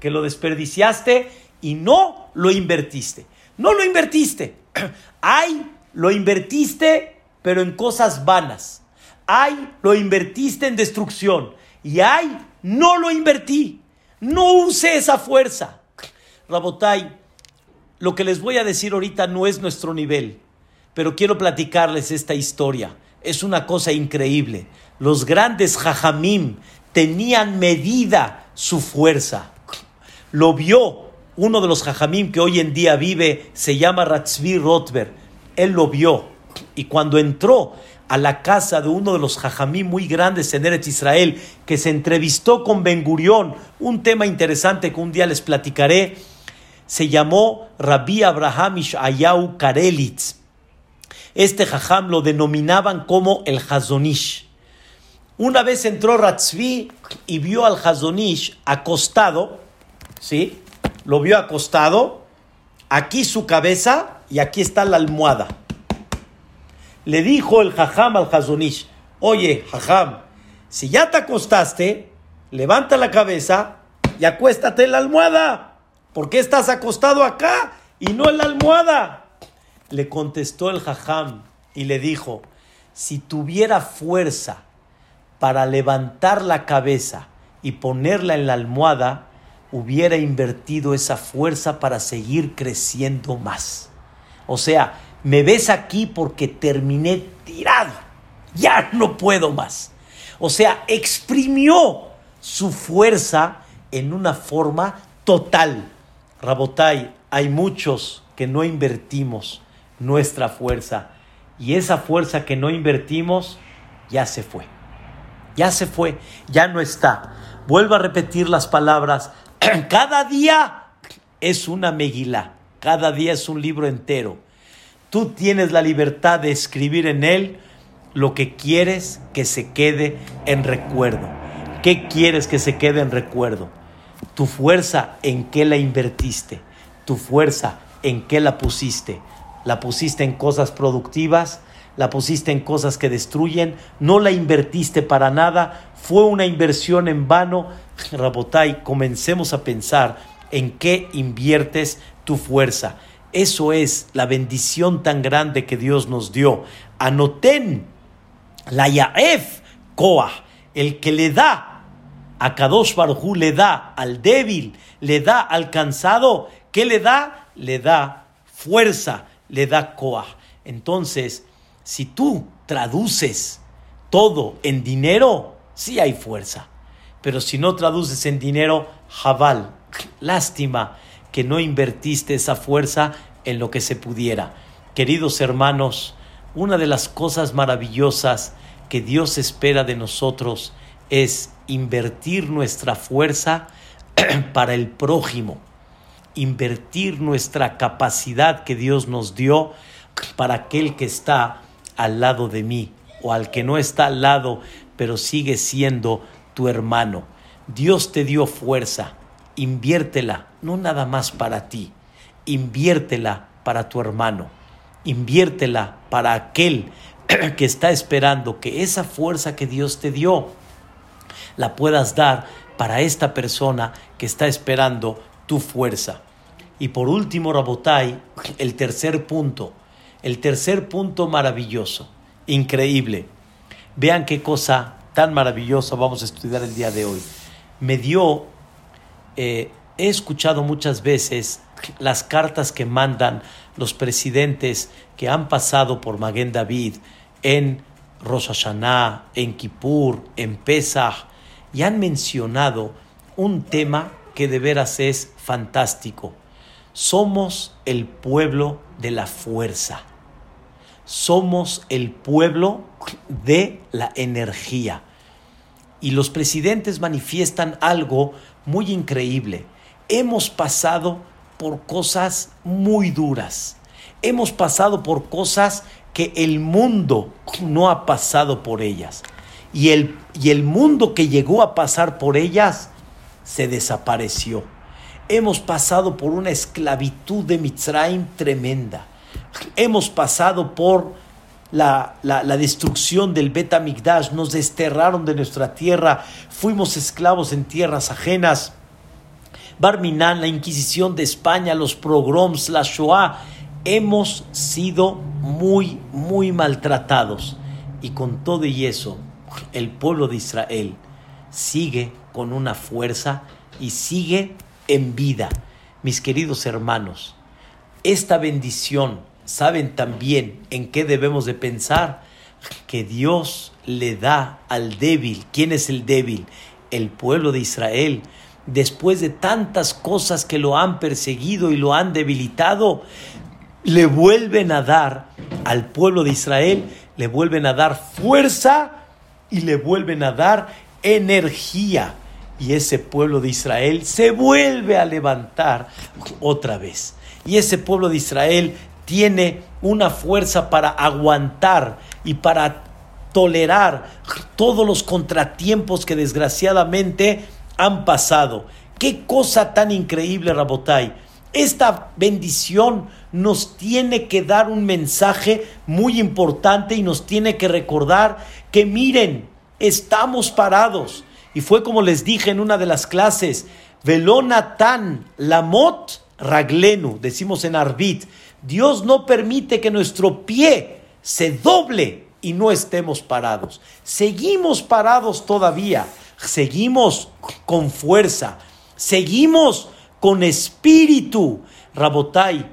que lo desperdiciaste y no lo invertiste. No lo invertiste. Ay, lo invertiste, pero en cosas vanas. Ay, lo invertiste en destrucción. Y ay, no lo invertí. No use esa fuerza. Rabotai, lo que les voy a decir ahorita no es nuestro nivel, pero quiero platicarles esta historia. Es una cosa increíble. Los grandes jajamim tenían medida su fuerza. Lo vio uno de los jajamim que hoy en día vive, se llama Ratzvi Rotber. Él lo vio. Y cuando entró a la casa de uno de los jajamim muy grandes en Eretz Israel, que se entrevistó con Ben Gurión, un tema interesante que un día les platicaré, se llamó Rabbi Abraham Ishayau Karelitz. Este jajam lo denominaban como el Hazonish. Una vez entró Ratzvi y vio al Hazonish acostado, ¿sí? Lo vio acostado, aquí su cabeza y aquí está la almohada. Le dijo el Jajam al Hazonish, oye, Jajam, si ya te acostaste, levanta la cabeza y acuéstate en la almohada. ¿Por qué estás acostado acá y no en la almohada? Le contestó el Jajam y le dijo, si tuviera fuerza, para levantar la cabeza y ponerla en la almohada, hubiera invertido esa fuerza para seguir creciendo más. O sea, me ves aquí porque terminé tirado. Ya no puedo más. O sea, exprimió su fuerza en una forma total. Rabotai, hay muchos que no invertimos nuestra fuerza. Y esa fuerza que no invertimos ya se fue. Ya se fue, ya no está. Vuelvo a repetir las palabras. Cada día es una megilá. Cada día es un libro entero. Tú tienes la libertad de escribir en él lo que quieres que se quede en recuerdo. ¿Qué quieres que se quede en recuerdo? Tu fuerza, ¿en qué la invertiste? Tu fuerza, ¿en qué la pusiste? ¿La pusiste en cosas productivas? ¿La pusiste en cosas que destruyen? ¿No la invertiste para nada? ¿Fue una inversión en vano? Rabotai, comencemos a pensar en qué inviertes tu fuerza. Eso es la bendición tan grande que Dios nos dio. Anoten la Yaef Koah, el que le da a Kadosh Baruj le da al débil, le da al cansado, ¿qué le da? Le da fuerza, le da Koah. Entonces, si tú traduces todo en dinero, sí hay fuerza. Pero si no traduces en dinero, jabal, lástima que no invertiste esa fuerza en lo que se pudiera. Queridos hermanos, una de las cosas maravillosas que Dios espera de nosotros es invertir nuestra fuerza para el prójimo, invertir nuestra capacidad que Dios nos dio para aquel que está al lado de mí o al que no está al lado, pero sigue siendo tu hermano. Dios te dio fuerza, inviértela, no nada más para ti, inviértela para tu hermano, inviértela para aquel que está esperando que esa fuerza que Dios te dio la puedas dar para esta persona que está esperando tu fuerza. Y por último, Rabotai, el tercer punto, el tercer punto maravilloso, increíble. Vean qué cosa tan maravillosa vamos a estudiar el día de hoy. Me dio eh, he escuchado muchas veces las cartas que mandan los presidentes que han pasado por Maguen David en Rosh en Kippur, en Pesach, y han mencionado un tema que de veras es fantástico. Somos el pueblo de la fuerza. Somos el pueblo de la energía. Y los presidentes manifiestan algo muy increíble. Hemos pasado por cosas muy duras. Hemos pasado por cosas que el mundo no ha pasado por ellas. Y el, y el mundo que llegó a pasar por ellas se desapareció. Hemos pasado por una esclavitud de Mitzrayim tremenda. Hemos pasado por la, la, destrucción del Bet nos desterraron de nuestra tierra, fuimos esclavos en tierras ajenas. Barminan, la Inquisición de España, los pogroms, la Shoah, hemos sido muy, muy maltratados. Y con todo y eso, el pueblo de Israel sigue con una fuerza y sigue en vida. Mis queridos hermanos, esta bendición saben también en qué debemos de pensar que Dios le da al débil. ¿Quién es el débil? El pueblo de Israel. Después de tantas cosas que lo han perseguido y lo han debilitado, le vuelven a dar al pueblo de Israel, le vuelven a dar fuerza y le vuelven a dar energía. Y ese pueblo de Israel se vuelve a levantar otra vez. Y ese pueblo de Israel tiene una fuerza para aguantar y para tolerar todos los contratiempos que desgraciadamente han pasado. Qué cosa tan increíble, Rabotai. Esta bendición nos tiene que dar un mensaje muy importante y nos tiene que recordar que miren, estamos parados. Y fue como les dije en una de las clases, Velonatan Lamot Raglenu, decimos en Arbit, Dios no permite que nuestro pie se doble y no estemos parados. Seguimos parados todavía, seguimos con fuerza, Seguimos con espíritu. Rabotai,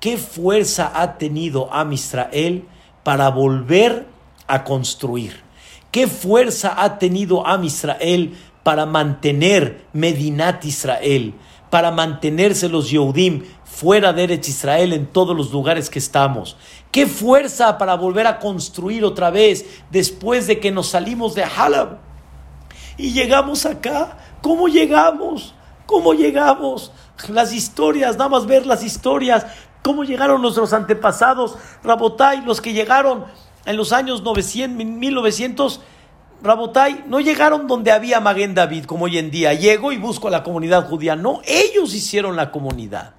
¿qué fuerza ha tenido Am Israel para volver a construir? ¿Qué fuerza ha tenido Am Israel para mantener Medinat Israel? Para mantenerse los Yehudim fuera de Eretz Israel en todos los lugares que estamos. Qué fuerza para volver a construir otra vez después de que nos salimos de Halab y llegamos acá. ¿Cómo llegamos? ¿Cómo llegamos? Las historias, nada más ver las historias. ¿Cómo llegaron nuestros antepasados? Rabotai, los que llegaron en los años 900, 1900 Rabotai, no llegaron donde había Maguen David, como hoy en día. Llego y busco a la comunidad judía. No, ellos hicieron la comunidad.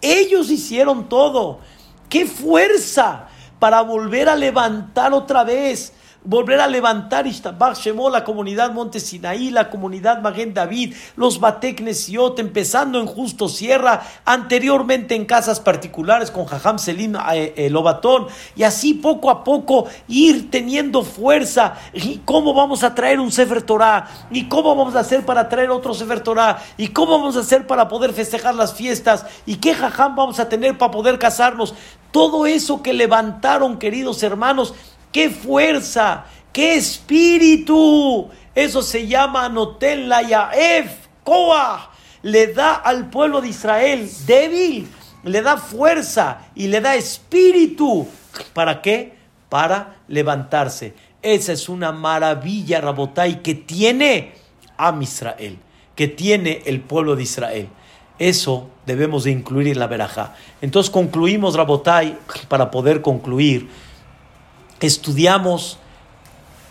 Ellos hicieron todo. ¡Qué fuerza para volver a levantar otra vez! Volver a levantar Ishtabach Shemó, la comunidad Monte Sinaí, la comunidad Maguen David, los Batek Nesiot, empezando en Justo Sierra, anteriormente en casas particulares con Jajam Selim eh, eh, Lobatón, y así poco a poco ir teniendo fuerza. ¿Y cómo vamos a traer un Sefer Torah? ¿Y cómo vamos a hacer para traer otro Sefer Torah? ¿Y cómo vamos a hacer para poder festejar las fiestas? ¿Y qué Jajam vamos a tener para poder casarnos? Todo eso que levantaron, queridos hermanos, ¡Qué fuerza! ¡Qué espíritu! Eso se llama Notel Yaef, Koah. Le da al pueblo de Israel débil, le da fuerza y le da espíritu. ¿Para qué? Para levantarse. Esa es una maravilla, Rabotai, que tiene a Israel, que tiene el pueblo de Israel. Eso debemos de incluir en la veraja. Entonces concluimos, Rabotai, para poder concluir estudiamos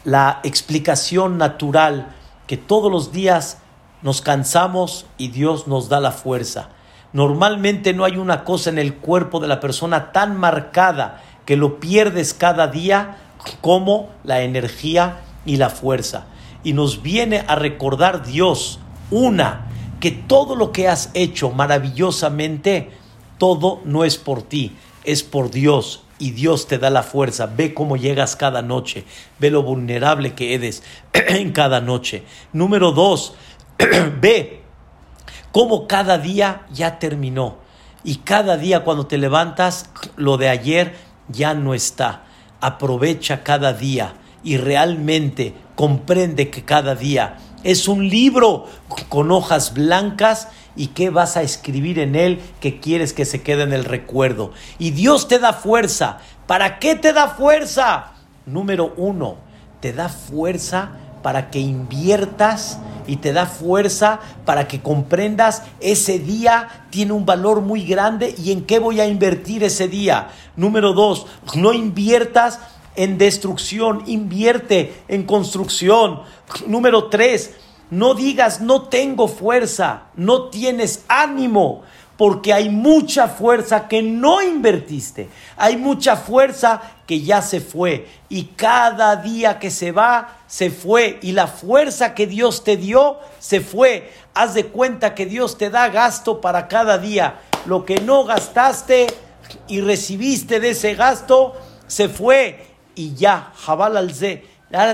la explicación natural que todos los días nos cansamos y Dios nos da la fuerza. Normalmente no hay una cosa en el cuerpo de la persona tan marcada que lo pierdes cada día como la energía y la fuerza. Y nos viene a recordar Dios, una, que todo lo que has hecho maravillosamente, todo no es por ti, es por Dios y Dios te da la fuerza. Ve cómo llegas cada noche. Ve lo vulnerable que eres en cada noche. Número dos, ve cómo cada día ya terminó. Y cada día cuando te levantas, lo de ayer ya no está. Aprovecha cada día y realmente comprende que cada día es un libro con hojas blancas y qué vas a escribir en él que quieres que se quede en el recuerdo. Y Dios te da fuerza. ¿Para qué te da fuerza? Número uno, te da fuerza para que inviertas y te da fuerza para que comprendas ese día tiene un valor muy grande y en qué voy a invertir ese día. Número dos, no inviertas en destrucción, invierte en construcción. Número tres, no digas no tengo fuerza, no tienes ánimo, porque hay mucha fuerza que no invertiste, hay mucha fuerza que ya se fue y cada día que se va, se fue y la fuerza que Dios te dio, se fue. Haz de cuenta que Dios te da gasto para cada día. Lo que no gastaste y recibiste de ese gasto, se fue y ya, Jabal al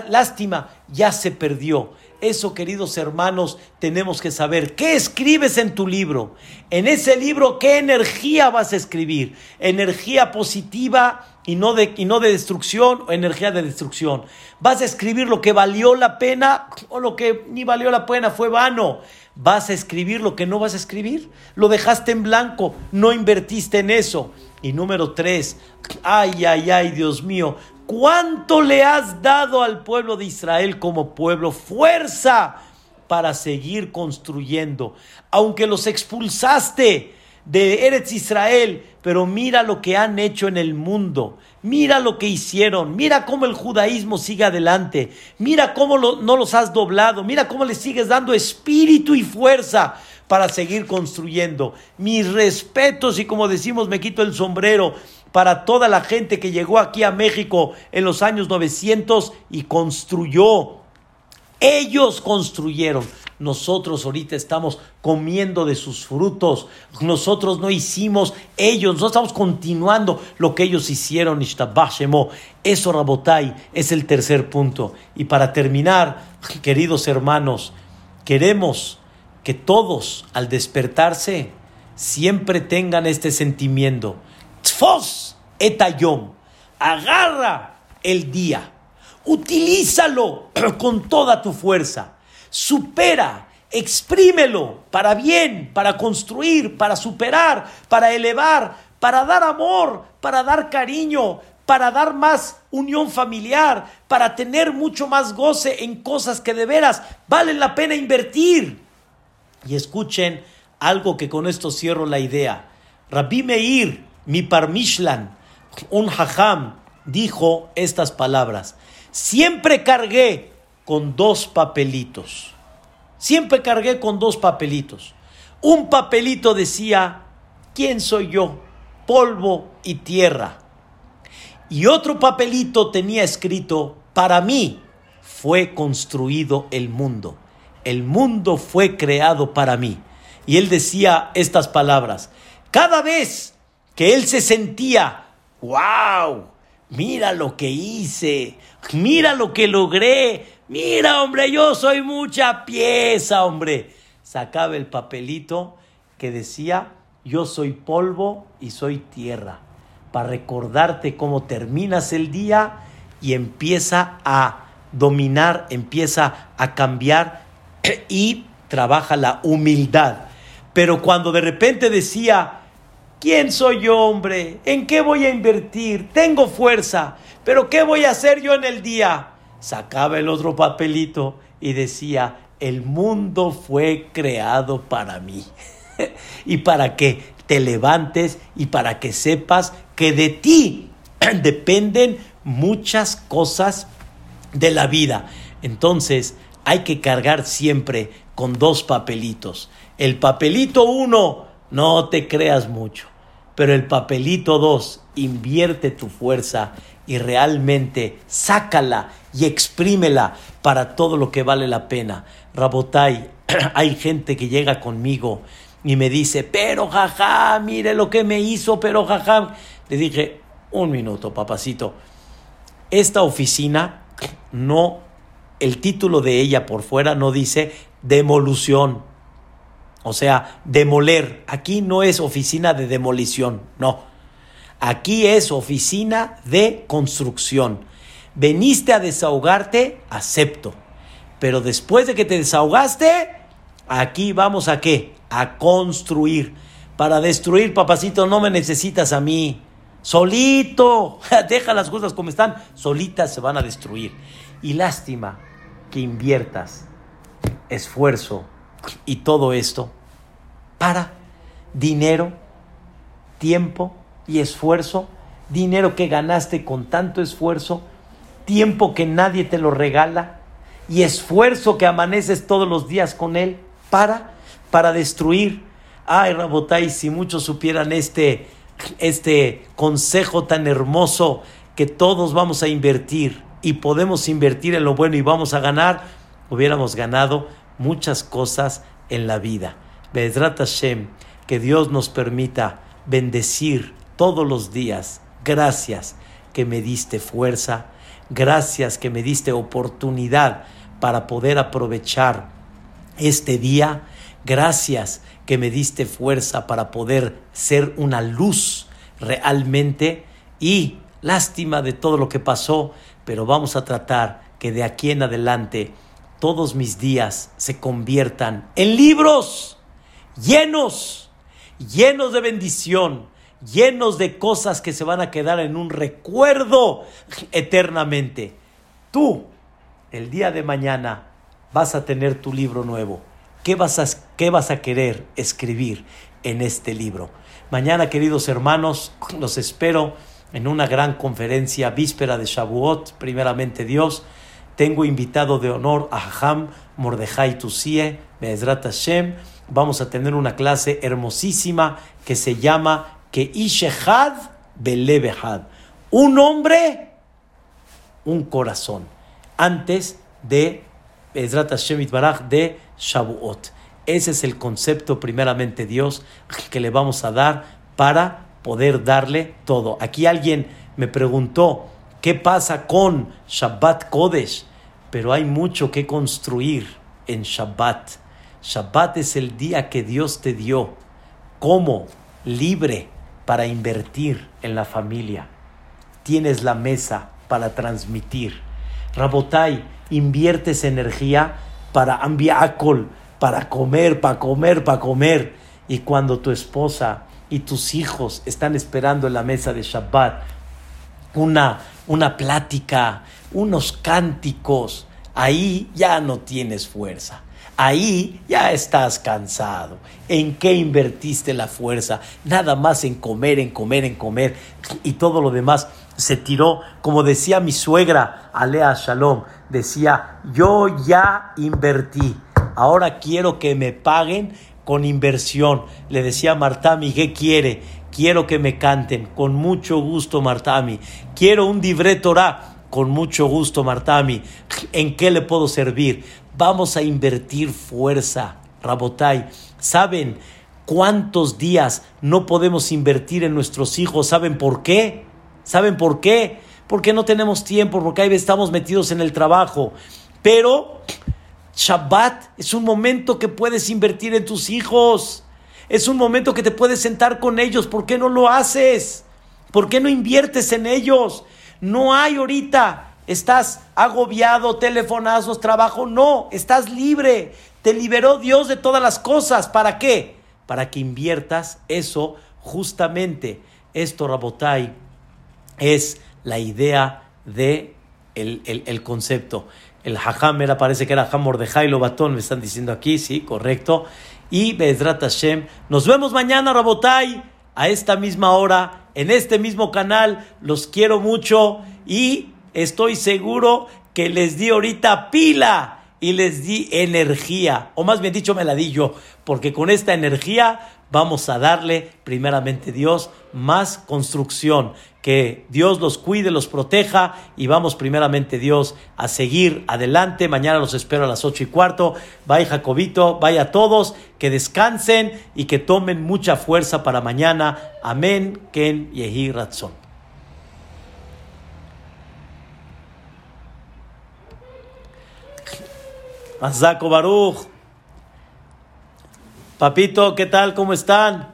lástima, ya se perdió. Eso, queridos hermanos, tenemos que saber. ¿Qué escribes en tu libro? En ese libro, ¿qué energía vas a escribir? ¿Energía positiva y no de, y no de destrucción o energía de destrucción? ¿Vas a escribir lo que valió la pena o lo que ni valió la pena fue vano? ¿Vas a escribir lo que no vas a escribir? Lo dejaste en blanco, no invertiste en eso. Y número tres, ay, ay, ay, Dios mío, ¿Cuánto le has dado al pueblo de Israel como pueblo? Fuerza para seguir construyendo. Aunque los expulsaste de Eretz Israel, pero mira lo que han hecho en el mundo. Mira lo que hicieron. Mira cómo el judaísmo sigue adelante. Mira cómo no los has doblado. Mira cómo le sigues dando espíritu y fuerza para seguir construyendo. Mis respetos y como decimos, me quito el sombrero para toda la gente que llegó aquí a México en los años 900 y construyó. Ellos construyeron. Nosotros ahorita estamos comiendo de sus frutos. Nosotros no hicimos, ellos, no estamos continuando lo que ellos hicieron. Eso, Rabotai, es el tercer punto. Y para terminar, queridos hermanos, queremos que todos al despertarse siempre tengan este sentimiento. Tfos etayom, agarra el día, utilízalo con toda tu fuerza, supera, exprímelo para bien, para construir, para superar, para elevar, para dar amor, para dar cariño, para dar más unión familiar, para tener mucho más goce en cosas que de veras valen la pena invertir. Y escuchen algo que con esto cierro la idea. Rabbi Meir, mi parmishlan, un hajam, dijo estas palabras. Siempre cargué con dos papelitos. Siempre cargué con dos papelitos. Un papelito decía, ¿quién soy yo? Polvo y tierra. Y otro papelito tenía escrito, para mí fue construido el mundo. El mundo fue creado para mí. Y él decía estas palabras. Cada vez que él se sentía, wow, mira lo que hice, mira lo que logré, mira hombre, yo soy mucha pieza, hombre. Sacaba el papelito que decía, yo soy polvo y soy tierra para recordarte cómo terminas el día y empieza a dominar, empieza a cambiar y trabaja la humildad. Pero cuando de repente decía, ¿quién soy yo, hombre? ¿En qué voy a invertir? Tengo fuerza, pero ¿qué voy a hacer yo en el día? Sacaba el otro papelito y decía, el mundo fue creado para mí. y para que te levantes y para que sepas que de ti dependen muchas cosas de la vida. Entonces hay que cargar siempre con dos papelitos. El papelito uno, no te creas mucho, pero el papelito dos, invierte tu fuerza y realmente sácala y exprímela para todo lo que vale la pena. Rabotai, hay gente que llega conmigo y me dice, pero jaja, mire lo que me hizo, pero jaja. Le dije, un minuto, papacito. Esta oficina no, el título de ella por fuera no dice demolución. O sea, demoler. Aquí no es oficina de demolición, no. Aquí es oficina de construcción. Veniste a desahogarte, acepto. Pero después de que te desahogaste, aquí vamos a qué? A construir. Para destruir, papacito, no me necesitas a mí. Solito, deja las cosas como están, solitas se van a destruir. Y lástima que inviertas esfuerzo y todo esto para dinero, tiempo y esfuerzo, dinero que ganaste con tanto esfuerzo, tiempo que nadie te lo regala y esfuerzo que amaneces todos los días con él para para destruir. Ay, Rabotai, si muchos supieran este este consejo tan hermoso que todos vamos a invertir y podemos invertir en lo bueno y vamos a ganar, hubiéramos ganado muchas cosas en la vida. Bedrat Hashem, que Dios nos permita bendecir todos los días. Gracias que me diste fuerza, gracias que me diste oportunidad para poder aprovechar este día. Gracias que me diste fuerza para poder ser una luz realmente y lástima de todo lo que pasó, pero vamos a tratar que de aquí en adelante todos mis días se conviertan en libros llenos, llenos de bendición, llenos de cosas que se van a quedar en un recuerdo eternamente. Tú, el día de mañana, vas a tener tu libro nuevo. ¿Qué vas a, qué vas a querer escribir en este libro? Mañana, queridos hermanos, los espero en una gran conferencia víspera de Shavuot, primeramente Dios. Tengo invitado de honor a Haham Mordejai Tusie, Be'ezrat Hashem. Vamos a tener una clase hermosísima que se llama Que Ishehad Belebehad. Un hombre, un corazón. Antes de Be'ezrat Hashem Itbaraj de Shavuot. Ese es el concepto, primeramente Dios, que le vamos a dar para poder darle todo. Aquí alguien me preguntó, ¿qué pasa con Shabbat Kodesh? Pero hay mucho que construir en Shabbat. Shabbat es el día que Dios te dio como libre para invertir en la familia. Tienes la mesa para transmitir. Rabotai, inviertes energía para ambiacol, para comer, para comer, para comer. Y cuando tu esposa y tus hijos están esperando en la mesa de Shabbat una, una plática, unos cánticos, ahí ya no tienes fuerza. Ahí ya estás cansado. ¿En qué invertiste la fuerza? Nada más en comer, en comer, en comer. Y todo lo demás se tiró, como decía mi suegra, Alea Shalom, decía, yo ya invertí, ahora quiero que me paguen con inversión. Le decía a Martami, ¿qué quiere? Quiero que me canten, con mucho gusto Martami. Quiero un divré con mucho gusto Martami. ¿En qué le puedo servir? Vamos a invertir fuerza, Rabotai. ¿Saben cuántos días no podemos invertir en nuestros hijos? ¿Saben por qué? ¿Saben por qué? Porque no tenemos tiempo, porque ahí estamos metidos en el trabajo. Pero Shabbat es un momento que puedes invertir en tus hijos. Es un momento que te puedes sentar con ellos. ¿Por qué no lo haces? ¿Por qué no inviertes en ellos? No hay ahorita estás agobiado, telefonazos, trabajo. No, estás libre. Te liberó Dios de todas las cosas. ¿Para qué? Para que inviertas eso justamente. Esto, Rabotai, es la idea de el, concepto. El hajam era, parece que era Hamor de Jailo Batón, me están diciendo aquí, sí, correcto. Y Bezrat Hashem, nos vemos mañana, Rabotai, a esta misma hora, en este mismo canal. Los quiero mucho y estoy seguro que les di ahorita pila y les di energía, o más bien dicho me la di yo, porque con esta energía vamos a darle primeramente Dios más construcción, que Dios los cuide, los proteja y vamos primeramente Dios a seguir adelante. Mañana los espero a las ocho y cuarto. Vaya Jacobito, vaya todos, que descansen y que tomen mucha fuerza para mañana. Amén, Ken Yehi Ratzon. Mazako Baruch. Papito, ¿qué tal? ¿Cómo están?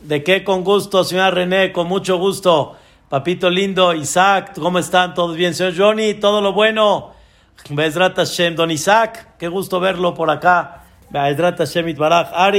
¿De qué con gusto, señora René? Con mucho gusto. Papito lindo, Isaac, ¿cómo están? ¿Todos bien? Señor Johnny, todo lo bueno. Bezrat Hashem, don Isaac, qué gusto verlo por acá. Bezrat Hashem. Ari.